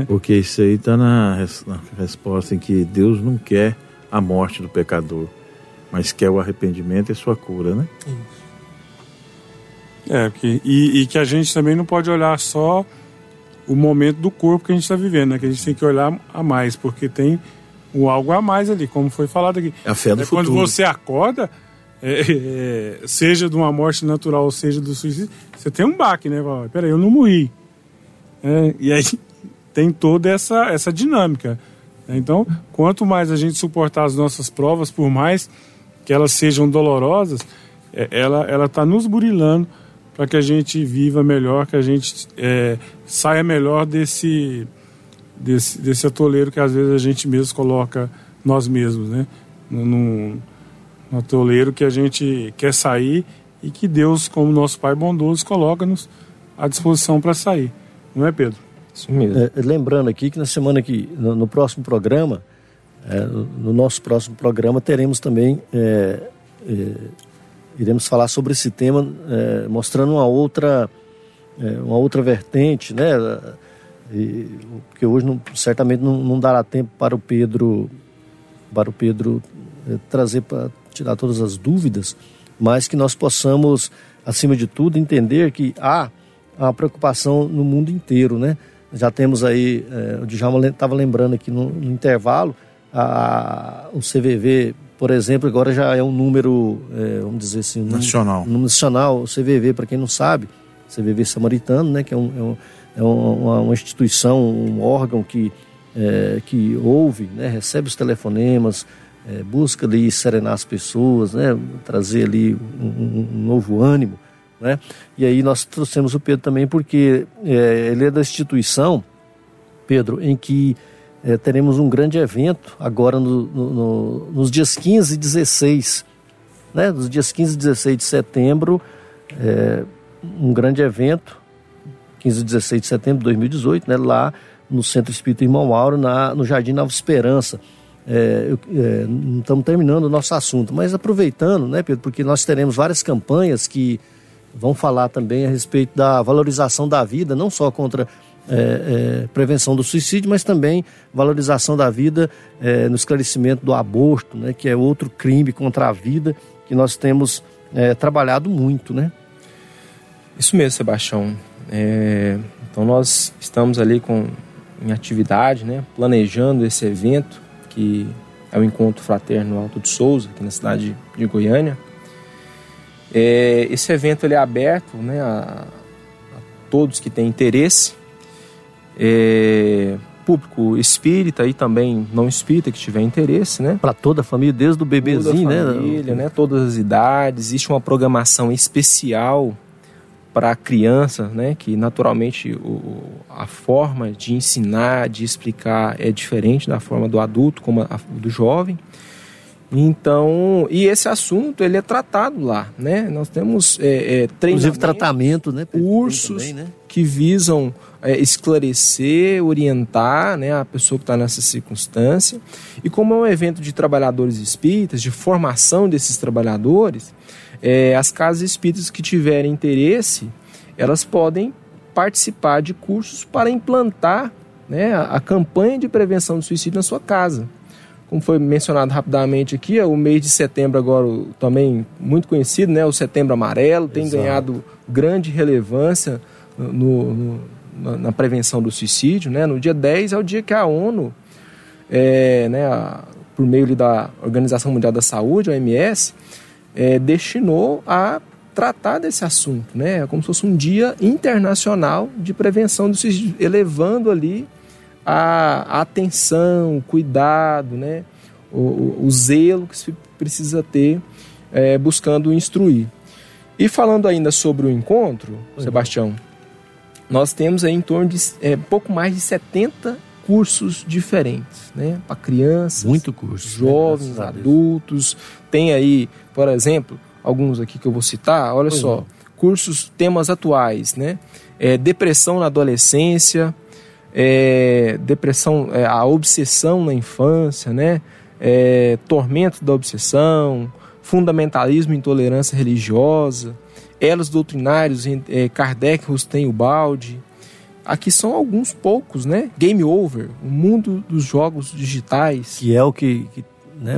Porque isso aí está na, na resposta em que Deus não quer a morte do pecador, mas quer o arrependimento e sua cura, né? É, que, e, e que a gente também não pode olhar só o momento do corpo que a gente está vivendo, né? Que a gente tem que olhar a mais, porque tem o algo a mais ali, como foi falado aqui. É a fé do É quando futuro. você acorda, é, é, seja de uma morte natural ou seja do suicídio, você tem um baque, né? Fala, Peraí, eu não morri. É, e aí tem toda essa, essa dinâmica. né? Então, quanto mais a gente suportar as nossas provas, por mais que elas sejam dolorosas, é, ela ela está nos burilando para que a gente viva melhor, que a gente é, saia melhor desse, desse desse atoleiro que às vezes a gente mesmo coloca nós mesmos, né? Num, num atoleiro que a gente quer sair e que Deus, como nosso Pai bondoso, coloca-nos à disposição para sair. Não é, Pedro? Isso mesmo. É, lembrando aqui que na semana que, no, no próximo programa, é, no nosso próximo programa, teremos também, é, é iremos falar sobre esse tema, é, mostrando uma outra, é, uma outra vertente, né? E, porque hoje não, certamente não, não, dará tempo para o Pedro, para o Pedro trazer para tirar todas as dúvidas, mas que nós possamos, acima de tudo, entender que há a preocupação no mundo inteiro, né? Já temos aí, é, o Djalma estava lembrando aqui no, no intervalo, a, o CVV, por exemplo, agora já é um número, é, vamos dizer assim, nacional. Número, nacional, o CVV, para quem não sabe, CVV Samaritano, né, que é, um, é, um, é uma, uma, instituição, um órgão que, é, que ouve, né, recebe os telefonemas, é, busca ali serenar as pessoas, né, trazer ali um, um novo ânimo. Né? E aí nós trouxemos o Pedro também porque é, ele é da instituição, Pedro, em que é, teremos um grande evento agora no, no, no, nos dias 15 e 16, né? nos dias 15 e 16 de setembro, é, um grande evento, 15 e 16 de setembro de 2018, né? lá no Centro Espírita Irmão Mauro, na, no Jardim Nova Esperança. É, é, não estamos terminando o nosso assunto, mas aproveitando, né, Pedro, porque nós teremos várias campanhas que vão falar também a respeito da valorização da vida, não só contra é, é, prevenção do suicídio, mas também valorização da vida é, no esclarecimento do aborto, né, que é outro crime contra a vida que nós temos trabalhado muito, né? Isso mesmo, Sebastião. É, então nós estamos ali com em atividade, né, planejando esse evento que é o encontro fraterno Alto de Souza aqui na cidade de Goiânia. É, esse evento ele é aberto né, a, a todos que têm interesse, é, público espírita e também não espírita que tiver interesse, né? Para toda a família, desde o bebezinho, toda a né? família, né? né? Todas as idades. Existe uma programação especial para a criança, né? Que naturalmente o, a forma de ensinar, de explicar é diferente da forma do adulto como a, do jovem. Então, e esse assunto ele é tratado lá, né? Nós temos é, é, Inclusive tratamento, né? Cursos também, né? que visam é, esclarecer, orientar né, a pessoa que está nessa circunstância. E como é um evento de trabalhadores espíritas, de formação desses trabalhadores, é, as casas espíritas que tiverem interesse, elas podem participar de cursos para implantar né, a, a campanha de prevenção do suicídio na sua casa como foi mencionado rapidamente aqui, o mês de setembro agora também muito conhecido, né? O setembro amarelo tem Exato. ganhado grande relevância no, no, na prevenção do suicídio, né? No dia 10 é o dia que a ONU, é, né, a, por meio da Organização Mundial da Saúde, a OMS, é, destinou a tratar desse assunto, né? É como se fosse um dia internacional de prevenção do suicídio, elevando ali a, atenção, o cuidado, né? O, o, zelo que se precisa ter é, buscando instruir. E falando ainda sobre o encontro, uhum. Sebastião, nós temos aí em torno de é, pouco mais de 70 cursos diferentes, né? Para crianças, muito curso, né? jovens, né? adultos. Tem aí, por exemplo, alguns aqui que eu vou citar. Olha pois só, é. cursos, temas atuais, né? É, depressão na adolescência, é, depressão, é, a obsessão na infância, né? É, tormento da obsessão, fundamentalismo e intolerância religiosa, elos doutrinários, é, Kardec, Rustem o Balde. Aqui são alguns poucos, né? Game Over, o mundo dos jogos digitais. Que é o que, que né,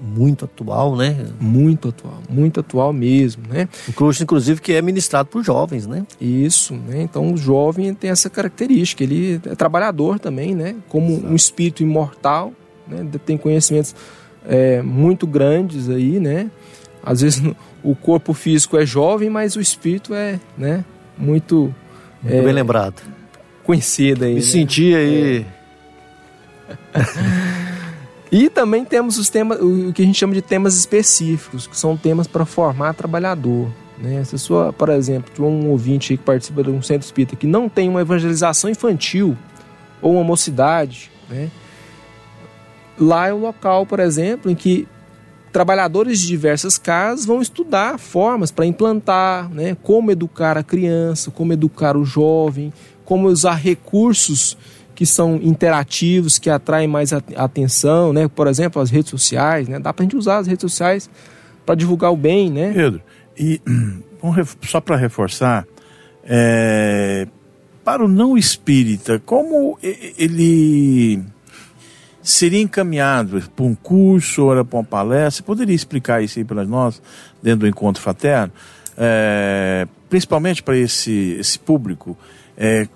muito atual, né? Muito atual, muito atual mesmo, né? Curso, inclusive, que é ministrado por jovens, né? Isso, né? Então, o jovem tem essa característica, ele é trabalhador também, né? Como Exato. um espírito imortal, né? Tem conhecimentos é, muito grandes aí, né? Às vezes o corpo físico é jovem, mas o espírito é, né? Muito... Muito é, bem lembrado. Conhecido aí. Me né? senti aí... É. E também temos os temas, o que a gente chama de temas específicos, que são temas para formar trabalhador. Né? Se sua, por exemplo, um ouvinte que participa de um centro espírita que não tem uma evangelização infantil ou uma mocidade, né? lá é o local, por exemplo, em que trabalhadores de diversas casas vão estudar formas para implantar, né, como educar a criança, como educar o jovem, como usar recursos que são interativos, que atraem mais atenção, né? Por exemplo, as redes sociais, né? Dá para a gente usar as redes sociais para divulgar o bem, né? Pedro, e só para reforçar, é, para o não espírita, como ele seria encaminhado para um curso ou para uma palestra? Poderia explicar isso aí para nós, dentro do encontro fraterno? É, principalmente para esse, esse público, é,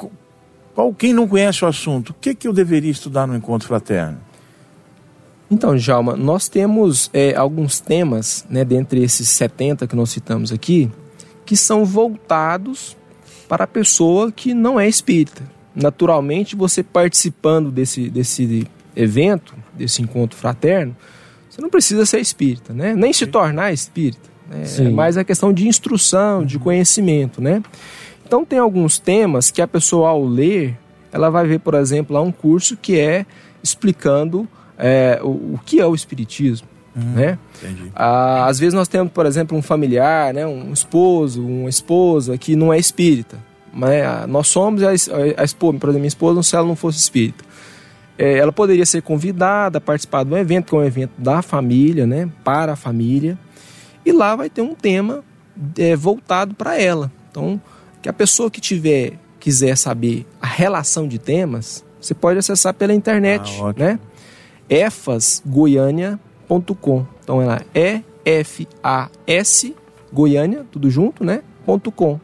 qual, quem não conhece o assunto, o que, que eu deveria estudar no encontro fraterno? Então, Jalma, nós temos é, alguns temas, né, dentre esses 70 que nós citamos aqui, que são voltados para a pessoa que não é espírita. Naturalmente, você participando desse, desse evento, desse encontro fraterno, você não precisa ser espírita, né? nem se tornar espírita. Né? É mais a questão de instrução, de conhecimento, né? Então tem alguns temas que a pessoa ao ler, ela vai ver, por exemplo, lá um curso que é explicando é, o, o, que é o espiritismo. Hum, né? Ah, às vezes nós temos, por exemplo, um familiar, né, um esposo, uma esposa que não é espírita. Mas nós somos a, a, a esposa, por exemplo, minha esposa, se ela não fosse espírita. É, ela poderia ser convidada a participar de um evento, que é um evento da família, né, para a família, e lá vai ter um tema é, voltado para ela. Então, que a pessoa que tiver quiser saber a relação de temas, você pode acessar pela internet, ah, né? efasgoiania.com. Então é lá, E F A S Goiânia, tudo junto, né? .com.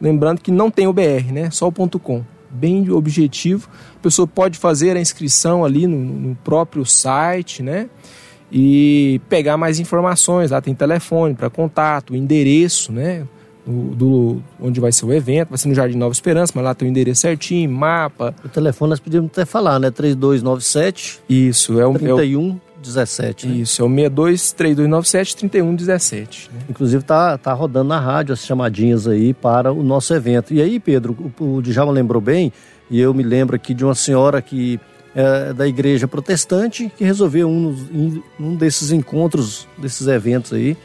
Lembrando que não tem o BR, né? Só o ponto .com. Bem objetivo. A pessoa pode fazer a inscrição ali no, no próprio site, né? E pegar mais informações. Lá tem telefone para contato, endereço, né? Do, do, onde vai ser o evento, vai ser no Jardim Nova Esperança, mas lá tem o endereço certinho, mapa. O telefone nós podíamos até falar, né? 3297 Isso, é o 31 17. Né? Isso, é o 62 3297 3117. Né? Inclusive tá, tá rodando na rádio as chamadinhas aí para o nosso evento. E aí, Pedro, o, o Djalma lembrou bem, e eu me lembro aqui de uma senhora que é da igreja protestante que resolveu um, um desses encontros, desses eventos aí,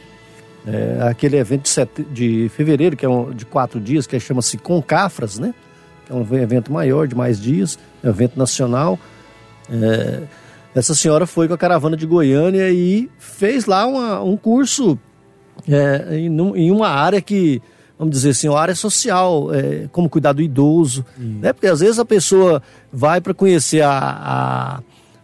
é, aquele evento de, sete, de fevereiro, que é um, de quatro dias, que chama-se Concafras, né? Que é um evento maior, de mais dias, é um evento nacional. É, essa senhora foi com a caravana de Goiânia e fez lá uma, um curso é, em, em, uma área que, vamos dizer assim, uma área social, é, como cuidar do idoso. Né? Porque às vezes a pessoa vai para conhecer a, a,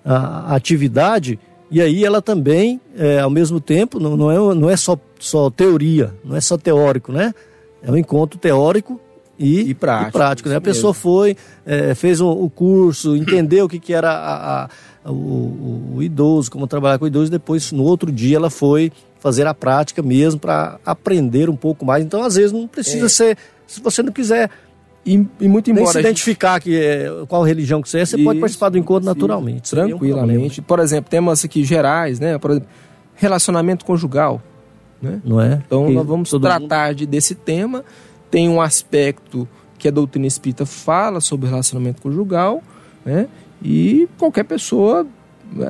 a, atividade e aí ela também, é, ao mesmo tempo, não, não, é, não é só, só teoria, não é só teórico, né? É um encontro teórico e, e prático. E prático né? A pessoa mesmo. foi, é, fez o, o, curso, entendeu o que, que era a, a, o, o, idoso, como trabalhar com o idoso, e depois, no outro dia, ela foi fazer a prática mesmo para aprender um pouco mais. Então, às vezes, não precisa é. ser. Se você não quiser e, e muito embora. Nem se identificar gente... que é, qual religião que você é, você Isso, pode participar do encontro naturalmente. Tranquilamente. Um por exemplo, temas aqui gerais, né? Por exemplo, relacionamento conjugal. Né? Não é? Então que nós vamos tratar de, desse tema. Tem um aspecto que a doutrina espírita fala sobre relacionamento conjugal, né? E qualquer pessoa,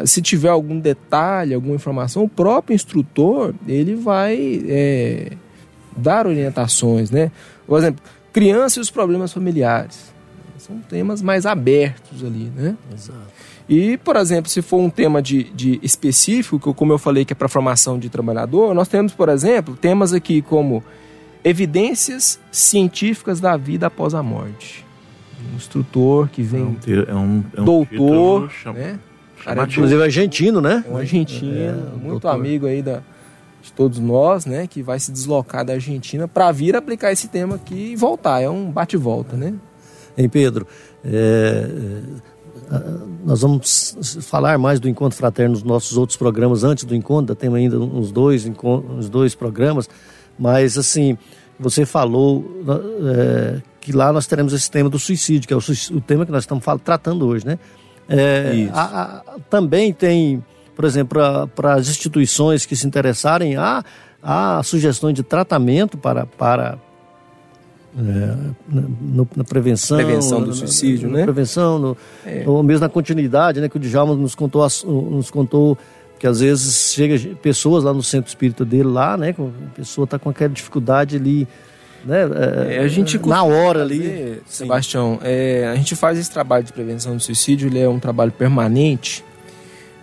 se tiver algum detalhe, alguma informação, o próprio instrutor ele vai é, dar orientações, né? Por exemplo, criança e os problemas familiares. São temas mais abertos ali, né? Exato. E, por exemplo, se for um tema de, de específico, como eu falei que é para formação de trabalhador, nós temos, por exemplo, temas aqui como evidências científicas da vida após a morte. Um instrutor que vem, é um, é um doutor, né? Cara, inclusive argentino, né? É um argentino, é, muito doutor. amigo aí da, de todos nós, né, que vai se deslocar da Argentina para vir aplicar esse tema aqui e voltar. É um bate-volta, né? Hein, Pedro? É, é, nós vamos falar mais do Encontro Fraterno nos nossos outros programas antes do encontro, temos ainda uns dois, uns dois programas, mas assim, você falou é, que lá nós teremos esse tema do suicídio, que é o, o tema que nós estamos tratando hoje, né? É, a, a, também tem por exemplo, para as instituições que se interessarem, há, há sugestões de tratamento para, para é, na, na, prevenção, prevenção do suicídio, na, na, né? prevenção, no, é. ou mesmo na continuidade, né, que o Djalma nos contou, nos contou que às vezes chega pessoas lá no centro espírita dele lá, né? A pessoa está com aquela dificuldade ali, né? É, a gente na hora ali. Fazer, Sebastião, é, a gente faz esse trabalho de prevenção do suicídio, ele é um trabalho permanente.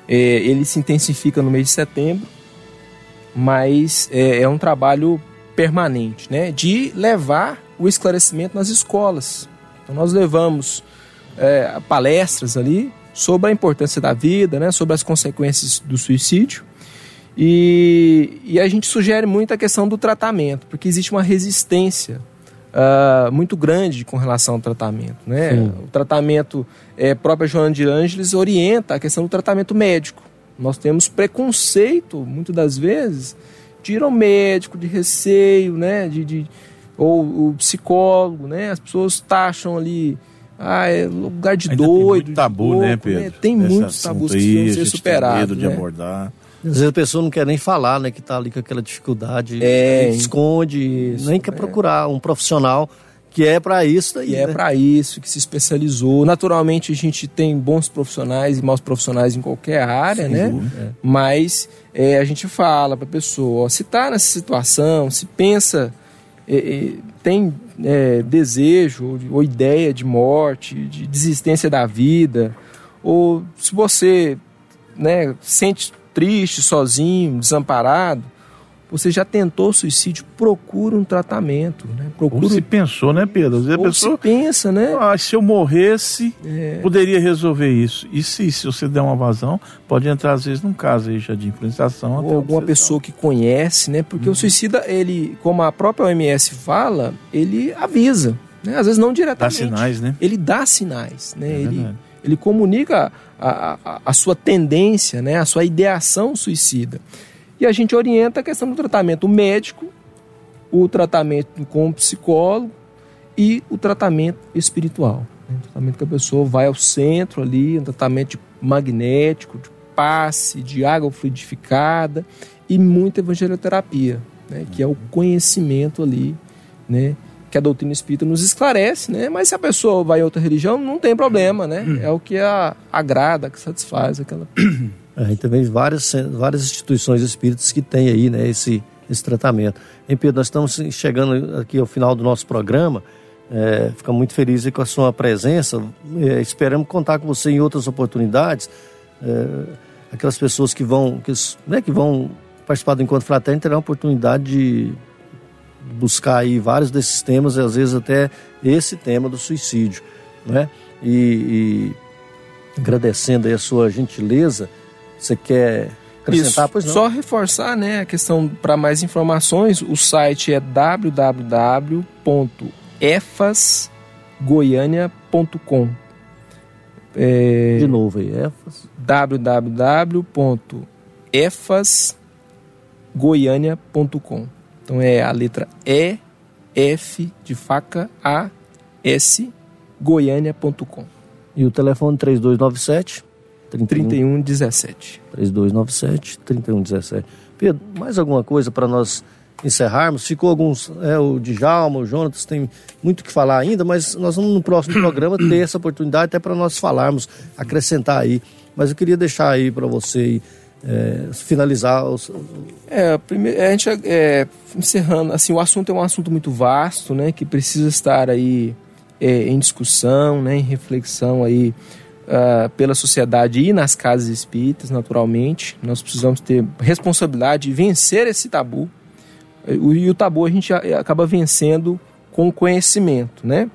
É, ele se intensifica no mês de setembro, mas é, é um trabalho permanente, né? De levar o esclarecimento nas escolas. Então nós levamos é, palestras ali sobre a importância da vida, né, sobre as consequências do suicídio. E, e a gente sugere muito a questão do tratamento, porque existe uma resistência uh, muito grande com relação ao tratamento. Né? O tratamento, é, própria Joana de Ângeles orienta a questão do tratamento médico. Nós temos preconceito, muitas das vezes, de ir ao médico, de receio, né? de, de ou o psicólogo, né? As pessoas taxam ali ah, é lugar de Ainda doido. Tem muito tabu, de né, louco, Pedro? Né? Tem Nesse muitos tabus que aí, precisam a ser gente tem superados. medo de né? abordar. Às vezes a pessoa não quer nem falar, né? Que tá ali com aquela dificuldade, É, esconde, isso, nem quer é. procurar um profissional que é para isso daí. E é né? para isso que se especializou. Naturalmente, a gente tem bons profissionais e maus profissionais em qualquer área, né? Mas é, a gente fala para a pessoa: ó, se está nessa situação, se pensa, é, é, tem é, desejo ou, ou ideia de morte, de desistência da vida, ou se você né, sente triste, sozinho, desamparado, você já tentou suicídio, procura um tratamento, né? Ou Procura se pensou, né, Pedro? Às vezes ou pessoa. se pensa, né? Ah, se eu morresse, É. poderia resolver isso. E se, se você der uma vazão, pode entrar às vezes num caso aí já de influenciação. ou alguma obsessão. pessoa que conhece, né? Porque o suicida, ele, como a própria OMS fala, ele avisa, né? Às vezes não Dá diretamente. sinais, né? Ele dá sinais, né? É ele, verdade. ele comunica a, a, sua tendência, né? A sua ideação suicida. E a gente orienta a questão do tratamento médico, o tratamento com o psicólogo e o tratamento espiritual. né? Tratamento que a pessoa vai ao centro ali, um tratamento magnético, de passe, de água fluidificada e muita evangelioterapia, né? que é o conhecimento ali, né? Que a doutrina espírita nos esclarece, né? mas se a pessoa vai em outra religião, não tem problema, né? é o que a, agrada, que satisfaz aquela É, e também várias, várias instituições espíritas que têm aí né, esse, esse tratamento. Hein, Pedro, nós estamos chegando aqui ao final do nosso programa. É, fica muito feliz com a sua presença. É, esperamos contar com você em outras oportunidades. É, aquelas pessoas que vão, que, né, que vão participar do Encontro Fraterno terão a oportunidade de buscar aí vários desses temas, e às vezes até esse tema do suicídio. Né? E, e agradecendo aí a sua gentileza, você quer acrescentar? Isso. Pois não. Só reforçar né, a questão para mais informações, o site é www.efasgoiania.com. É, De novo aí, EFAS. www.efasgoiania.com. Então é a letra E, F de faca, A, S, goiania.com. E o telefone 3297 31 3117. 3297 3117. Pedro, mais alguma coisa para nós encerrarmos? Ficou alguns, é, o Djalma, o Jonatas tem muito o que falar ainda, mas nós vamos no próximo programa ter essa oportunidade até para nós falarmos, acrescentar aí. Mas eu queria deixar aí para você aí, é, finalizar os, É, primeiro, a gente é, encerrando, assim, o assunto é um assunto muito vasto, né, que precisa estar aí é, em discussão, né, em reflexão aí ah, pela sociedade e nas casas espíritas, naturalmente. Nós precisamos ter responsabilidade de vencer esse tabu. E o tabu a gente a- acaba vencendo com conhecimento, né?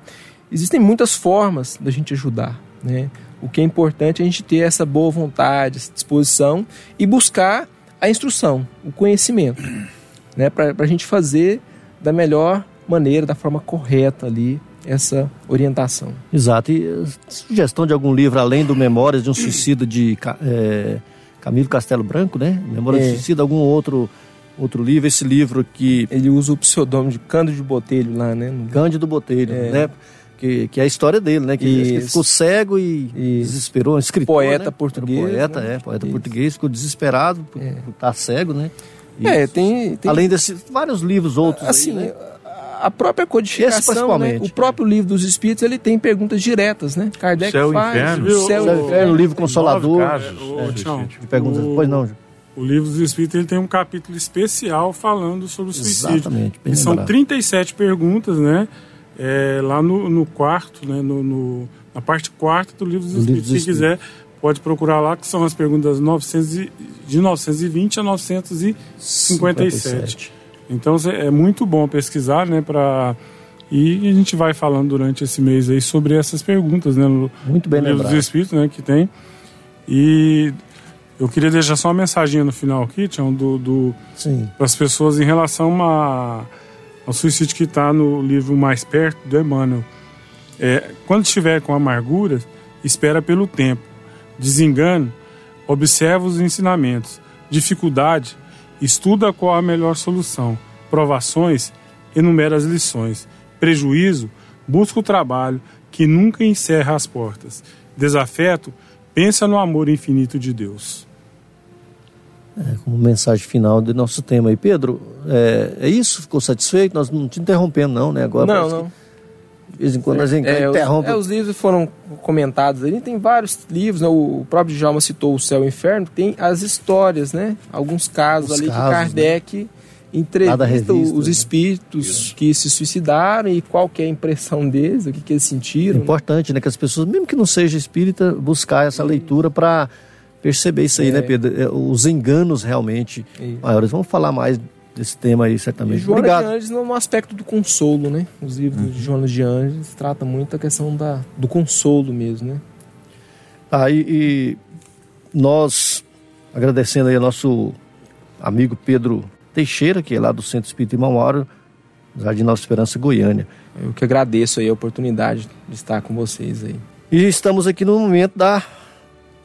Existem muitas formas da gente ajudar, né? O que é importante é a gente ter essa boa vontade, essa disposição e buscar a instrução, o conhecimento, né? Para a gente fazer da melhor maneira, da forma correta ali, essa orientação. Exato. E eh, sugestão de algum livro, além do Memórias de um Suicida de eh, Camilo Castelo Branco, né? Memórias de É. um Suicida, algum outro, outro livro, esse livro que. Ele usa o pseudônimo de Cândido de Botelho lá, né? Cândido Botelho, É. né? Que, que é a história dele, né? Que ele Isso. ficou cego e Isso. desesperou, um escritor, Poeta né? português, Era Poeta, né? é, poeta Isso. português, ficou desesperado por, É. estar cego, né? E, É, tem, tem Além desses vários livros outros assim, aí, né? a própria Esse codificação, principalmente. né? o próprio livro dos espíritos, ele tem perguntas diretas, né? Kardec Céu faz, inferno. o céu e inferno, o livro Consolador. casos Ô, de Tião, suicídio. Perguntas, o- pois não, Ju. O livro dos Espíritos ele tem um capítulo especial falando sobre o suicídio. Exatamente, bem E são lembrado. 37 perguntas, né? É, lá no, no quarto, né? No, no- na parte quarta do livro dos Do livro Espíritos. dos Se quiser, pode procurar lá, que são as perguntas 900 e- de 920 a 957. Então cê- é muito bom pesquisar, né? Pra... E a gente vai falando durante esse mês aí sobre essas perguntas, né? No, Muito bem no livro dos. Espíritos, né? Que tem. E eu queria deixar só uma mensaginha no final aqui, Tião, do, do, para as pessoas em relação a, ao suicídio que está no livro Mais Perto, do Emmanuel. É, quando estiver com amargura, espera pelo tempo. Desengano, observa os ensinamentos. Dificuldade, estuda qual a melhor solução. Provações, enumera as lições. Prejuízo, busca o trabalho que nunca encerra as portas. Desafeto, pensa no amor infinito de Deus. É, como mensagem final do nosso tema aí. Pedro, é, é isso? Ficou satisfeito? Nós não te interrompendo, não, né? Agora Não, não. De vez em quando a gente É, os, interrompe. é, os livros foram comentados ali, tem vários livros, né? O próprio Djalma citou o Céu e o Inferno, tem as histórias, né? Alguns casos Os ali casos, que Kardec da entrevista revista, os né? espíritos que se suicidaram e qual que é a impressão deles, o que, que eles É sentiram. né? importante, né? Que as pessoas, mesmo que não seja espírita, buscar essa leitura para perceber isso aí, É. né, Pedro? É, Os enganos realmente Isso. maiores. Vamos falar mais desse tema aí, E certamente. Joana Obrigado. de Anjos no aspecto do consolo, né? Os livros Uhum. de Joana de Anjos tratam muito a questão da, do consolo mesmo, né? Tá, e, e nós agradecendo aí ao nosso amigo Pedro Teixeira, que é lá do Centro Espírita Imamoro, Jardim Nova Esperança, Goiânia. Eu que agradeço aí a oportunidade de estar com vocês aí. E estamos aqui no momento da.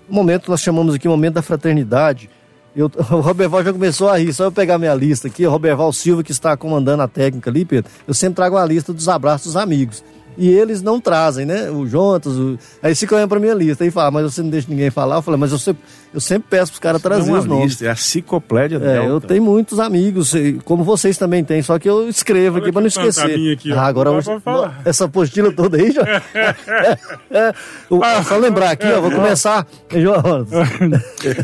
Momento, nós chamamos aqui momento da fraternidade. Eu, o Roberval já começou a rir, só eu pegar minha lista aqui. O Roberval Silva, que está comandando a técnica ali, Pedro. Eu sempre trago a lista dos abraços dos amigos. E eles não trazem, né? O Jontas, o... aí fica olhando pra minha lista e fala, mas você não deixa ninguém falar. Eu falei, mas eu sempre, eu sempre peço pros caras trazer é os nomes. lista, é a cicloplédia É, Delta. eu tenho muitos amigos, e como vocês também têm, só que eu escrevo Olha aqui para não esquecer. aqui, ah, agora dá pra falar. essa apostila toda aí, já. É, o- só lembrar aqui, ó, vou começar. João,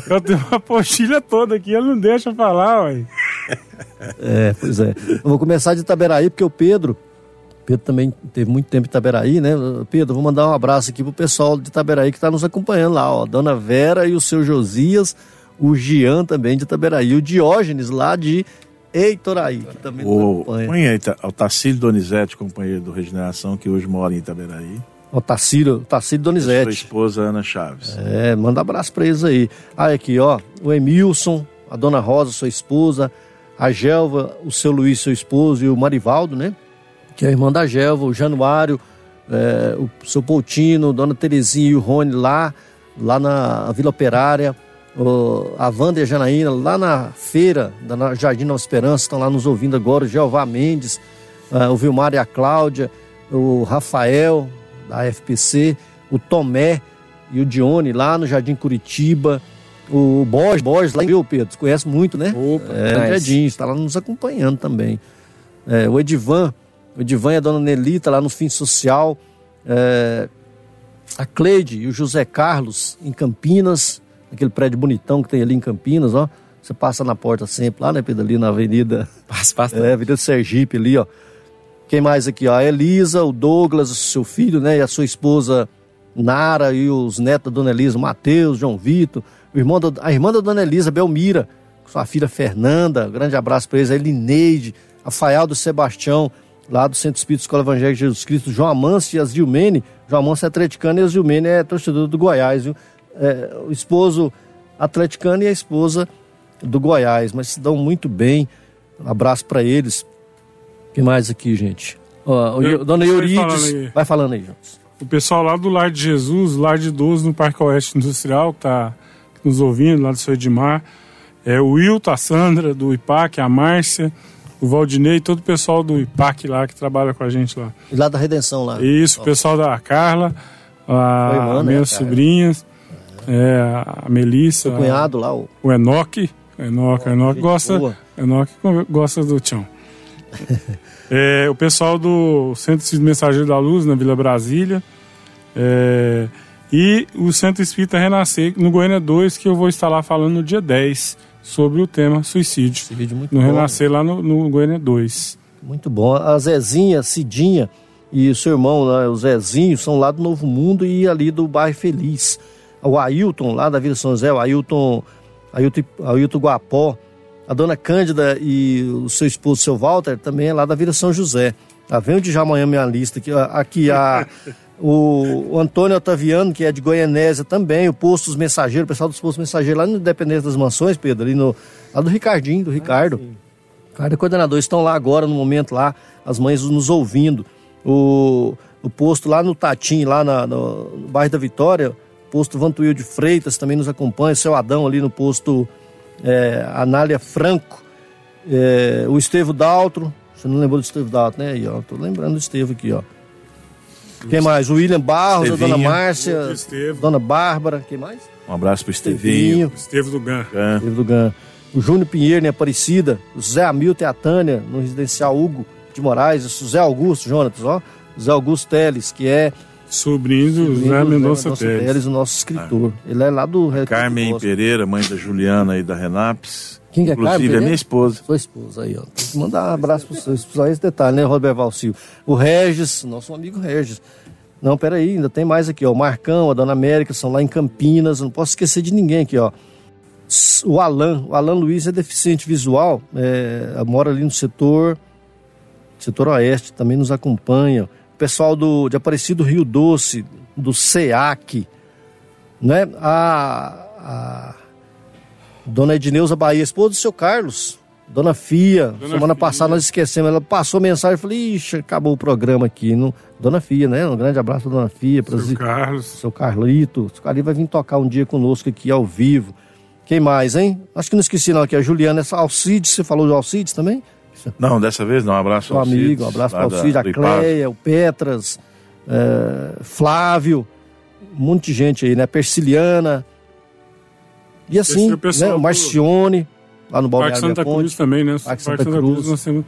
Eu tenho uma apostila toda aqui, ele não deixa falar, ué. É, pois é. Eu vou começar de Itaberaí, porque o Pedro. Pedro também teve muito tempo em Itaberaí, né? Pedro, vou mandar um abraço aqui pro pessoal de Itaberaí que está nos acompanhando lá, ó. Dona Vera e o seu Josias, o Gian também de Itaberaí, o Diógenes lá de Eitoraí, que também nos O, acompanha. o Tacílio Donizete, companheiro do Regeneração, que hoje mora em Itaberaí. O Tacílio, Tacílio Sua Donizete. esposa Ana Chaves. É, manda abraço pra eles aí. Ah, aqui, ó, o Emilson, a Dona Rosa, sua esposa, a Gelva, o seu Luiz, seu esposo, e o Marivaldo, né? Que é a irmã da Gelva, o Januário, é, o seu Poutino, Dona Terezinha e o Rony lá, lá na Vila Operária, o- a Wanda e a Janaína lá na feira da na- Jardim Nova Esperança, estão lá nos ouvindo agora, o Jeová Mendes, é, o Vilmar e a Cláudia, o Rafael da FPC, o Tomé e o Dione lá no Jardim Curitiba, o Borges, Borges lá em Rio Pedro, conhece muito, né? Opa, É, nice. Jardim, está lá nos acompanhando também. É, o Edivan, o Edivan e a dona Nelita lá no Fim Social. É, a Cleide e o José Carlos em Campinas, aquele prédio bonitão que tem ali em Campinas, ó. Você passa na porta sempre lá, né, Pedro? Ali na Avenida, Passa, passa. é, Avenida Sergipe ali, ó. Quem mais aqui, ó? A Elisa, o Douglas, o seu filho, né? E a sua esposa Nara e os netos da Dona Elisa, Matheus, João Vitor, o irmão da- a irmã da Dona Elisa, Belmira, sua filha Fernanda, grande abraço para eles, a Elineide, a Faial do Sebastião, lá do Centro Espírito Escola Evangélica de Jesus Cristo, João Amâncio e as Gilmene, João Amâncio é atleticano e as Gilmene é torcedor do Goiás, viu? É, o esposo atleticano e a esposa do Goiás, mas se dão muito bem, um abraço para eles. O que mais aqui, gente? Ó, Eu- Dona Eurides, falando vai falando aí, Jones. O pessoal lá do Lar de Jesus, Lar de Idoso no Parque Oeste Industrial, que tá nos ouvindo, lá do seu Edmar. É, o Wilton, a Sandra do IPAC, a Márcia, o Valdinei, todo o pessoal do IPAC lá que trabalha com a gente lá. E lá da Redenção, lá. Isso, o pessoal da Carla, a, irmã, né, minhas Carla? sobrinhas, é, a Melissa, Seu cunhado lá, o o Enoque. Enoque, Enoque gente gosta, boa. Enoque gosta do Tião. É, o pessoal do Centro Espírita Mensageiro da Luz, na Vila Brasília. É, e o Centro Espírita Renascer, no Goiânia 2, que eu vou estar lá falando no dia 10 sobre o tema suicídio. Suicídio muito no bom. Renascer lá no, no Goiânia 2. Muito bom. A Zezinha, Cidinha e o seu irmão, né, o Zezinho, são lá do Novo Mundo e ali do bairro Feliz. O Ailton, lá da Vila São José, o Ailton, Ailton, Ailton Guapó. A dona Cândida e o seu esposo, seu Walter, também é lá da Vila São José. Tá vendo de já amanhã minha lista aqui. Aqui a, o, o Antônio Otaviano, que é de Goianésia também, o Posto dos Mensageiros, o pessoal dos Postos Mensageiros lá no Independência das Mansões, Pedro, ali no. Lá do Ricardinho, do Ricardo. Ricardo é coordenador, estão lá agora no momento lá, as mães nos ouvindo. O, o posto lá no Tatim, lá na, no, no bairro da Vitória, posto Vantuil de Freitas também nos acompanha, seu Adão ali no posto é, Anália Franco, é, o Estevo Daltro, você não lembrou do Estevo Daltro, né? Aí, ó, tô lembrando do Estevo aqui, ó. Quem mais? O William Barros, a dona Márcia, dona Bárbara, quem mais? Um abraço pro Estevinho. Estevo do GAN. Estevo do GAN. O Júnior Pinheiro, em Aparecida, o Zé Hamilton e a Tânia, no residencial Hugo de Moraes, o Zé Augusto, Jonatas, ó, o Zé Augusto Teles, que é sobrinho do Zé Mendonça Teles. Teles, o nosso escritor. Ah. Ele é lá do Carmen Pereira, mãe da Juliana e da Renaps. Quem que é Inclusive, Carmen? é minha esposa. Sua esposa aí, ó. Tem que mandar um abraço pro seu. Só esse detalhe, né, Roberto Valsil? O Regis, nosso amigo Regis. Não, peraí, ainda tem mais aqui, ó. O Marcão, a Dona América, são lá em Campinas. Não posso esquecer de ninguém aqui, ó. O Alan, o Alan Luiz é deficiente visual, é, mora ali no setor, setor oeste, também nos acompanha. O pessoal do, de Aparecido Rio Doce, do SEAC, né? A, a Dona Edneuza Bahia, esposa do seu Carlos, Dona Fia, Dona semana Fia. passada nós esquecemos, ela passou mensagem, eu falei, ixi, acabou o programa aqui. Não, Dona Fia, né? Um grande abraço pra Dona Fia, pra Seu Carlos. seu Carlito. O Carlito vai vir tocar um dia conosco aqui ao vivo. Quem mais, hein? Acho que não esqueci não aqui, a Juliana, essa Alcides, você falou do Alcides também? Não, dessa vez não. Um abraço Seu ao amigo, Cides, um abraço para Alcides, a. Cleia, o Petras, é, Flávio, um monte de gente aí, né? Persiliana. E assim, né? o Marcione, lá no Parque Balneário Santa Via Ponte. Cruz também, né? Parque Parque Santa Santa Cruz. Cruz. nós temos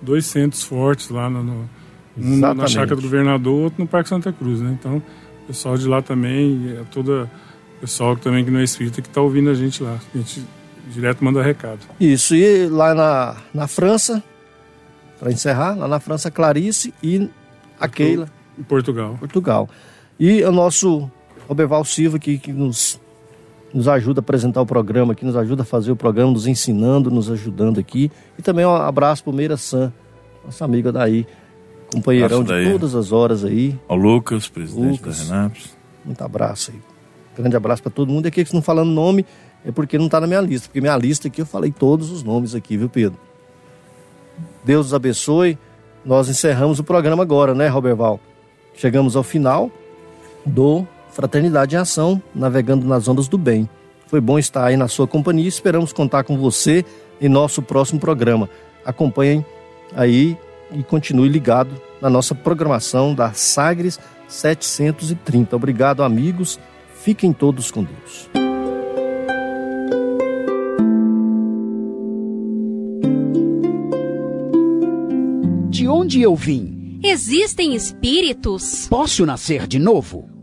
dois centros fortes lá no, no- um na-. Chácara do Governador, outro no Parque Santa Cruz, né? Então, o pessoal de lá também, é toda o pessoal também que não é espírita que está ouvindo a gente lá. A gente direto manda recado. Isso, e lá na, na França, para encerrar, lá na França, Clarice e a Keila, Em Portugal. Portugal. E o nosso Roberval Silva aqui, que nos, nos ajuda a apresentar o programa, que nos ajuda a fazer o programa, nos ensinando, nos ajudando aqui. E também um abraço pro Meira San, nossa amiga daí, companheirão Abraço de daí. todas as horas aí. Ao Lucas, presidente Lucas. da Renaps. Muito abraço aí. Grande abraço para todo mundo. E aqui que não falando nome é porque não tá na minha lista, porque minha lista aqui eu falei todos os nomes aqui, viu, Pedro? Deus os abençoe. Nós encerramos o programa agora, né, Roberval? Chegamos ao final do Fraternidade em Ação, navegando nas ondas do bem. Foi bom estar aí na sua companhia e esperamos contar com você em nosso próximo programa. Acompanhem aí e continue ligado na nossa programação da Sagres 730. Obrigado, amigos. Fiquem todos com Deus. De onde eu vim? Existem espíritos? Posso nascer de novo?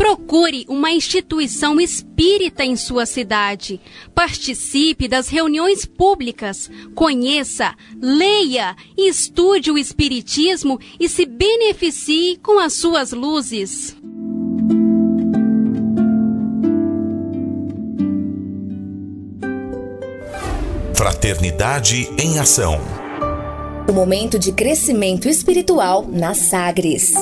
Procure uma instituição espírita em sua cidade. Participe das reuniões públicas. Conheça, leia e estude o Espiritismo e se beneficie com as suas luzes. Fraternidade em Ação. O momento de crescimento espiritual na Sagres.